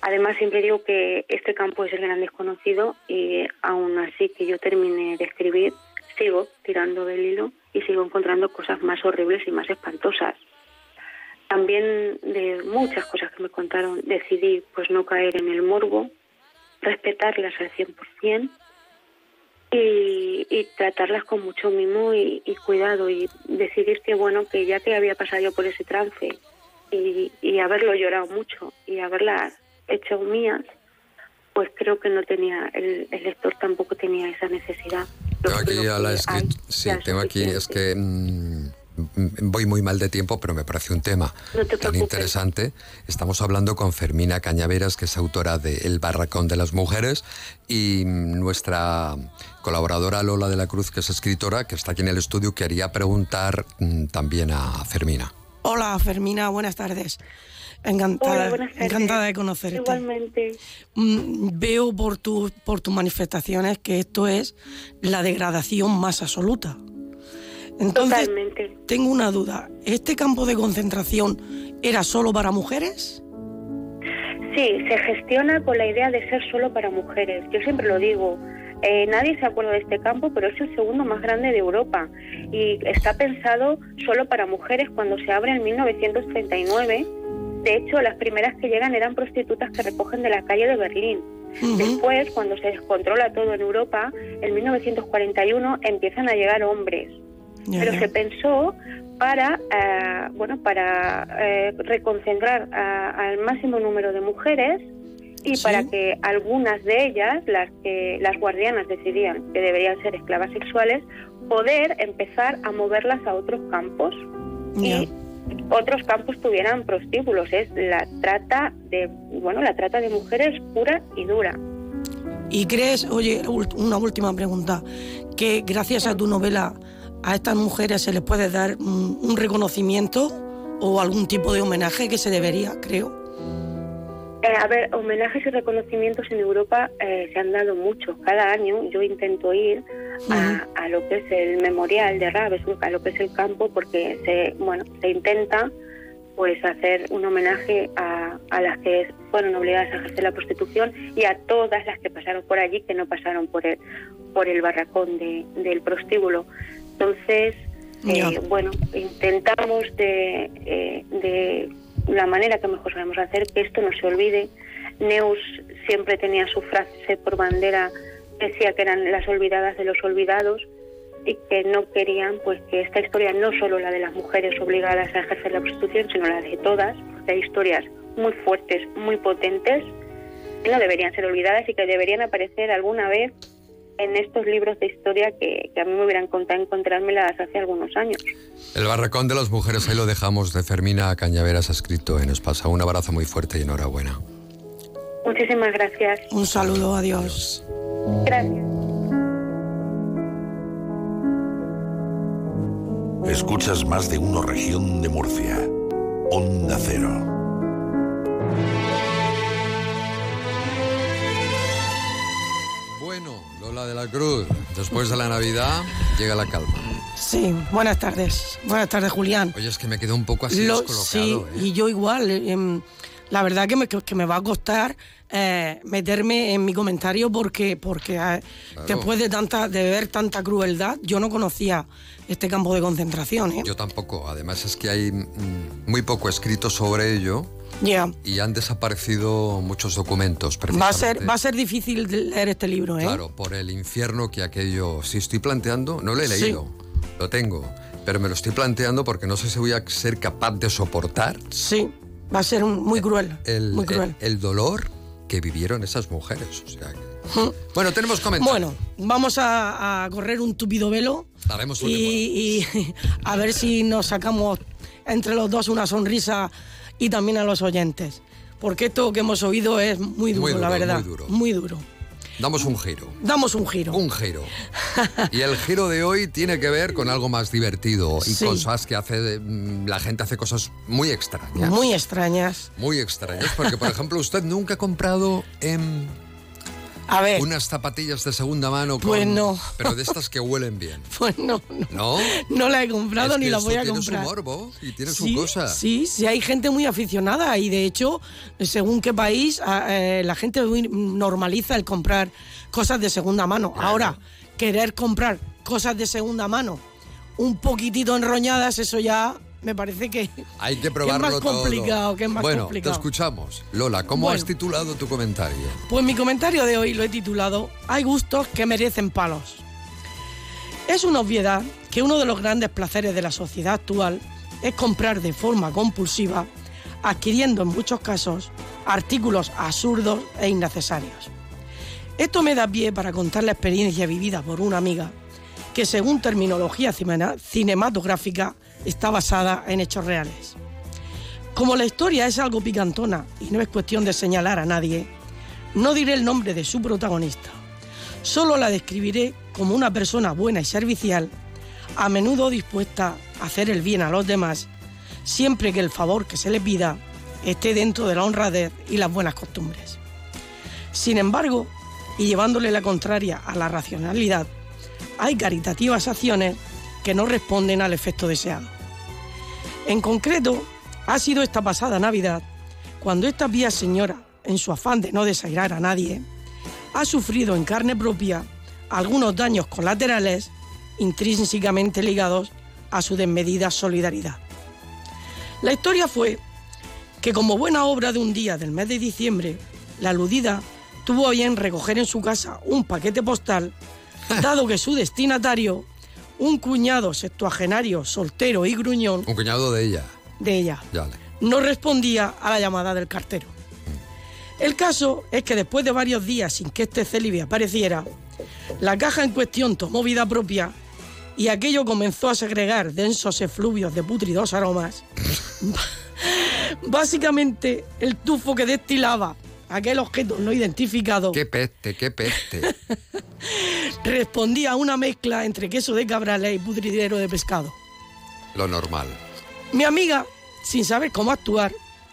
Además, siempre digo que este campo es el gran desconocido y aún así que yo termine de escribir, sigo tirando del hilo y sigo encontrando cosas más horribles y más espantosas. También de muchas cosas que me contaron decidí pues no caer en el morbo, respetarlas al 100% y, y tratarlas con mucho mimo y, cuidado y decidir que bueno, que ya que había pasado yo por ese trance y, y haberlo llorado mucho y haberlas hecho mías, pues creo que no tenía, el, lector tampoco tenía esa necesidad. Tengo aquí a la sí, tengo aquí, es que... voy muy mal de tiempo, pero me parece un tema tan interesante. Estamos hablando con Fermina Cañaveras, que es autora de El Barracón de las Mujeres, y nuestra colaboradora Lola de la Cruz, que es escritora, que está aquí en el estudio, quería preguntar mm, también a Fermina. Hola, Fermina, buenas tardes. Encantada, encantada de conocerte. Igualmente. Mm, veo por, por tus manifestaciones que esto es la degradación más absoluta. Entonces, tengo una duda. ¿Este campo de concentración era solo para mujeres? Sí, se gestiona con la idea de ser solo para mujeres. Yo siempre lo digo. Eh, nadie se acuerda de este campo, pero es el segundo más grande de Europa y está pensado solo para mujeres cuando se abre en 1939. De hecho, las primeras que llegan eran prostitutas que recogen de la calle de Berlín. Después, cuando se descontrola todo en Europa, en 1941 empiezan a llegar hombres. Pero se pensó para, eh, bueno, para eh, reconcentrar al máximo número de mujeres y para que algunas de ellas, las que las guardianas decidían que deberían ser esclavas sexuales, poder empezar a moverlas a otros campos y otros campos tuvieran prostíbulos. Es la trata de, bueno, la trata de mujeres pura y dura. ¿Y crees, oye, una última pregunta, que gracias a tu novela a estas mujeres se les puede dar un reconocimiento o algún tipo de homenaje que se debería, creo? Eh, a ver, homenajes y reconocimientos en Europa eh, se han dado muchos. Cada año yo intento ir a, lo que es el memorial de Raves, a lo que es el campo, porque se, bueno, se intenta pues hacer un homenaje a, las que fueron obligadas a ejercer la prostitución y a todas las que pasaron por allí que no pasaron por el, por el barracón del prostíbulo. Entonces, eh, bueno, intentamos de, de la manera que mejor sabemos hacer, que esto no se olvide. Neus siempre tenía su frase por bandera, decía que eran las olvidadas de los olvidados y que no querían pues que esta historia no solo la de las mujeres obligadas a ejercer la prostitución, sino la de todas, porque hay historias muy fuertes, muy potentes, que no deberían ser olvidadas y que deberían aparecer alguna vez en estos libros de historia que, a mí me hubieran contado encontrármelas hace algunos años. El barracón de las mujeres, ahí lo dejamos, de Fermina Cañaveras, escrito en Espasa. Un abrazo muy fuerte y enhorabuena. Muchísimas gracias. Un saludo, adiós. Gracias. Escuchas más de uno región de Murcia. Onda Cero. La Cruz. Después de la Navidad llega la calma. Sí, buenas tardes. Buenas tardes, Julián. Oye, es que me quedo un poco así descolocado. Sí, ¿eh? y yo igual. Em, la verdad que me, que me va a costar eh, meterme en mi comentario porque, porque eh, después de, tanta, de ver tanta crueldad, yo no conocía este campo de concentración. Yo tampoco. Además es que hay mm, muy poco escrito sobre ello. Y han desaparecido muchos documentos. Va a ser, va a ser difícil leer este libro, ¿eh? Claro, por el infierno que aquello. Si estoy planteando, no lo he leído, lo tengo, pero me lo estoy planteando porque no sé si voy a ser capaz de soportar. Sí, va a ser muy cruel. El, muy cruel. El, dolor que vivieron esas mujeres. O sea Bueno, tenemos comentarios. Bueno, vamos a, correr un tupido velo. Haremos un y, y a ver si nos sacamos entre los dos una sonrisa y también a los oyentes. Porque esto que hemos oído es muy duro, la verdad. Muy duro. Muy duro. Damos un giro. Damos un giro. Un giro. y el giro de hoy tiene que ver con algo más divertido y cosas que hace. Mm, la gente hace cosas muy extrañas. Muy extrañas. Muy extrañas. Porque, por ejemplo, usted nunca ha comprado en a ver. Unas zapatillas de segunda mano. pues no. Pero de estas que huelen bien. Pues no. ¿No? No, la he comprado ni la voy a tiene Su morbo y tiene su cosa. Sí, sí, hay gente muy aficionada y de hecho, según qué país, eh, la gente normaliza el comprar cosas de segunda mano. Ahora, querer comprar cosas de segunda mano un poquitito enroñadas, eso ya me parece que, Hay que probarlo es más complicado, que es más bueno, complicado. te escuchamos. Lola, ¿cómo has titulado tu comentario? Pues mi comentario de hoy lo he titulado Hay gustos que merecen palos. Es una obviedad que uno de los grandes placeres de la sociedad actual es comprar de forma compulsiva, adquiriendo en muchos casos artículos absurdos e innecesarios. Esto me da pie para contar la experiencia vivida por una amiga que según terminología cinematográfica está basada en hechos reales. Como la historia es algo picantona y no es cuestión de señalar a nadie, no diré el nombre de su protagonista. Solo la describiré como una persona buena y servicial, a menudo dispuesta a hacer el bien a los demás, siempre que el favor que se le pida esté dentro de la honradez y las buenas costumbres. Sin embargo, y llevándole la contraria a la racionalidad, hay caritativas acciones que no responden al efecto deseado. En concreto, ha sido esta pasada Navidad cuando esta vía señora, en su afán de no desairar a nadie, ha sufrido en carne propia algunos daños colaterales intrínsecamente ligados a su desmedida solidaridad. La historia fue que como buena obra de un día del mes de diciembre, la aludida tuvo a bien recoger en su casa un paquete postal, dado que su destinatario, un cuñado septuagenario, soltero y gruñón, Un cuñado de ella. de ella, no respondía a la llamada del cartero. El caso es que después de varios días sin que este célibe apareciera, la caja en cuestión tomó vida propia y aquello comenzó a segregar densos efluvios de pútridos aromas. Básicamente, el tufo que destilaba aquel objeto no identificado Qué peste, qué peste. respondía a una mezcla entre queso de cabrales y pudridero de pescado. Lo normal. Mi amiga, sin saber cómo actuar,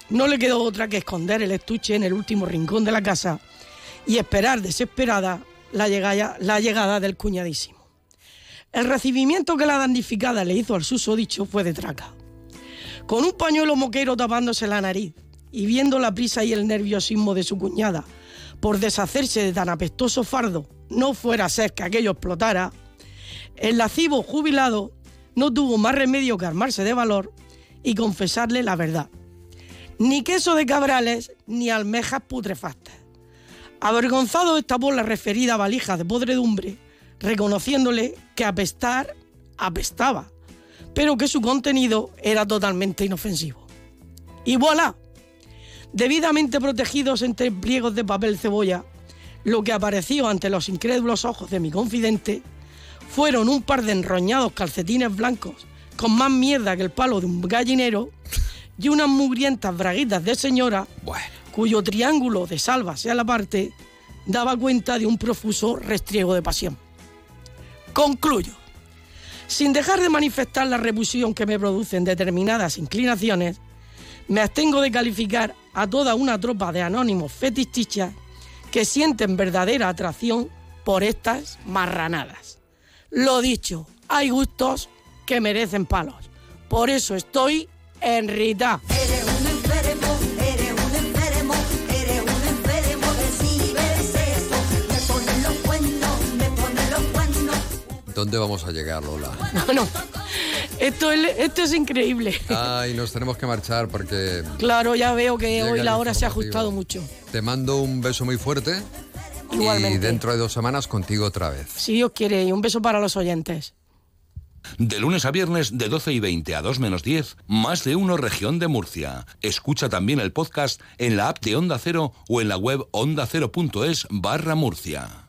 no le quedó otra que esconder el estuche en el último rincón de la casa y esperar desesperada la llegada, la llegada del cuñadísimo. El recibimiento que la damnificada le hizo al susodicho fue de traca. Con un pañuelo moquero tapándose la nariz y viendo la prisa y el nerviosismo de su cuñada por deshacerse de tan apestoso fardo, no fuera a ser que aquello explotara, el lascivo jubilado no tuvo más remedio que armarse de valor y confesarle la verdad. Ni queso de cabrales ni almejas putrefactas. Avergonzado destapó la referida valija de podredumbre, reconociéndole que apestar apestaba, pero que su contenido era totalmente inofensivo. Y voilà, debidamente protegidos entre pliegos de papel cebolla, lo que apareció ante los incrédulos ojos de mi confidente fueron un par de enroñados calcetines blancos con más mierda que el palo de un gallinero y unas mugrientas braguitas de señora cuyo triángulo de salva sea la parte daba cuenta de un profuso restriego de pasión. Concluyo. Sin dejar de manifestar la repulsión que me producen determinadas inclinaciones, me abstengo de calificar a toda una tropa de anónimos fetichistas que sienten verdadera atracción por estas marranadas. Lo dicho, hay gustos que merecen palos. Por eso estoy en Rita. Eres un enfermo, eres un enfermo, eres un enfermo de cibersexo. Me ponen los cuernos, me ponen los cuernos. ¿Dónde vamos a llegar, Lola? No, no. Esto es, esto es increíble. Ay, nos tenemos que marchar porque Claro, ya veo que hoy la hora se ha ajustado mucho. te mando un beso muy fuerte. Igualmente. Y dentro de dos semanas contigo otra vez. Si Dios quiere, y un beso para los oyentes. De lunes a viernes de 12 y 20 a 2 menos 10, más de uno región de Murcia. Escucha también el podcast en la app de Onda Cero o en la web ondacero.es barra Murcia.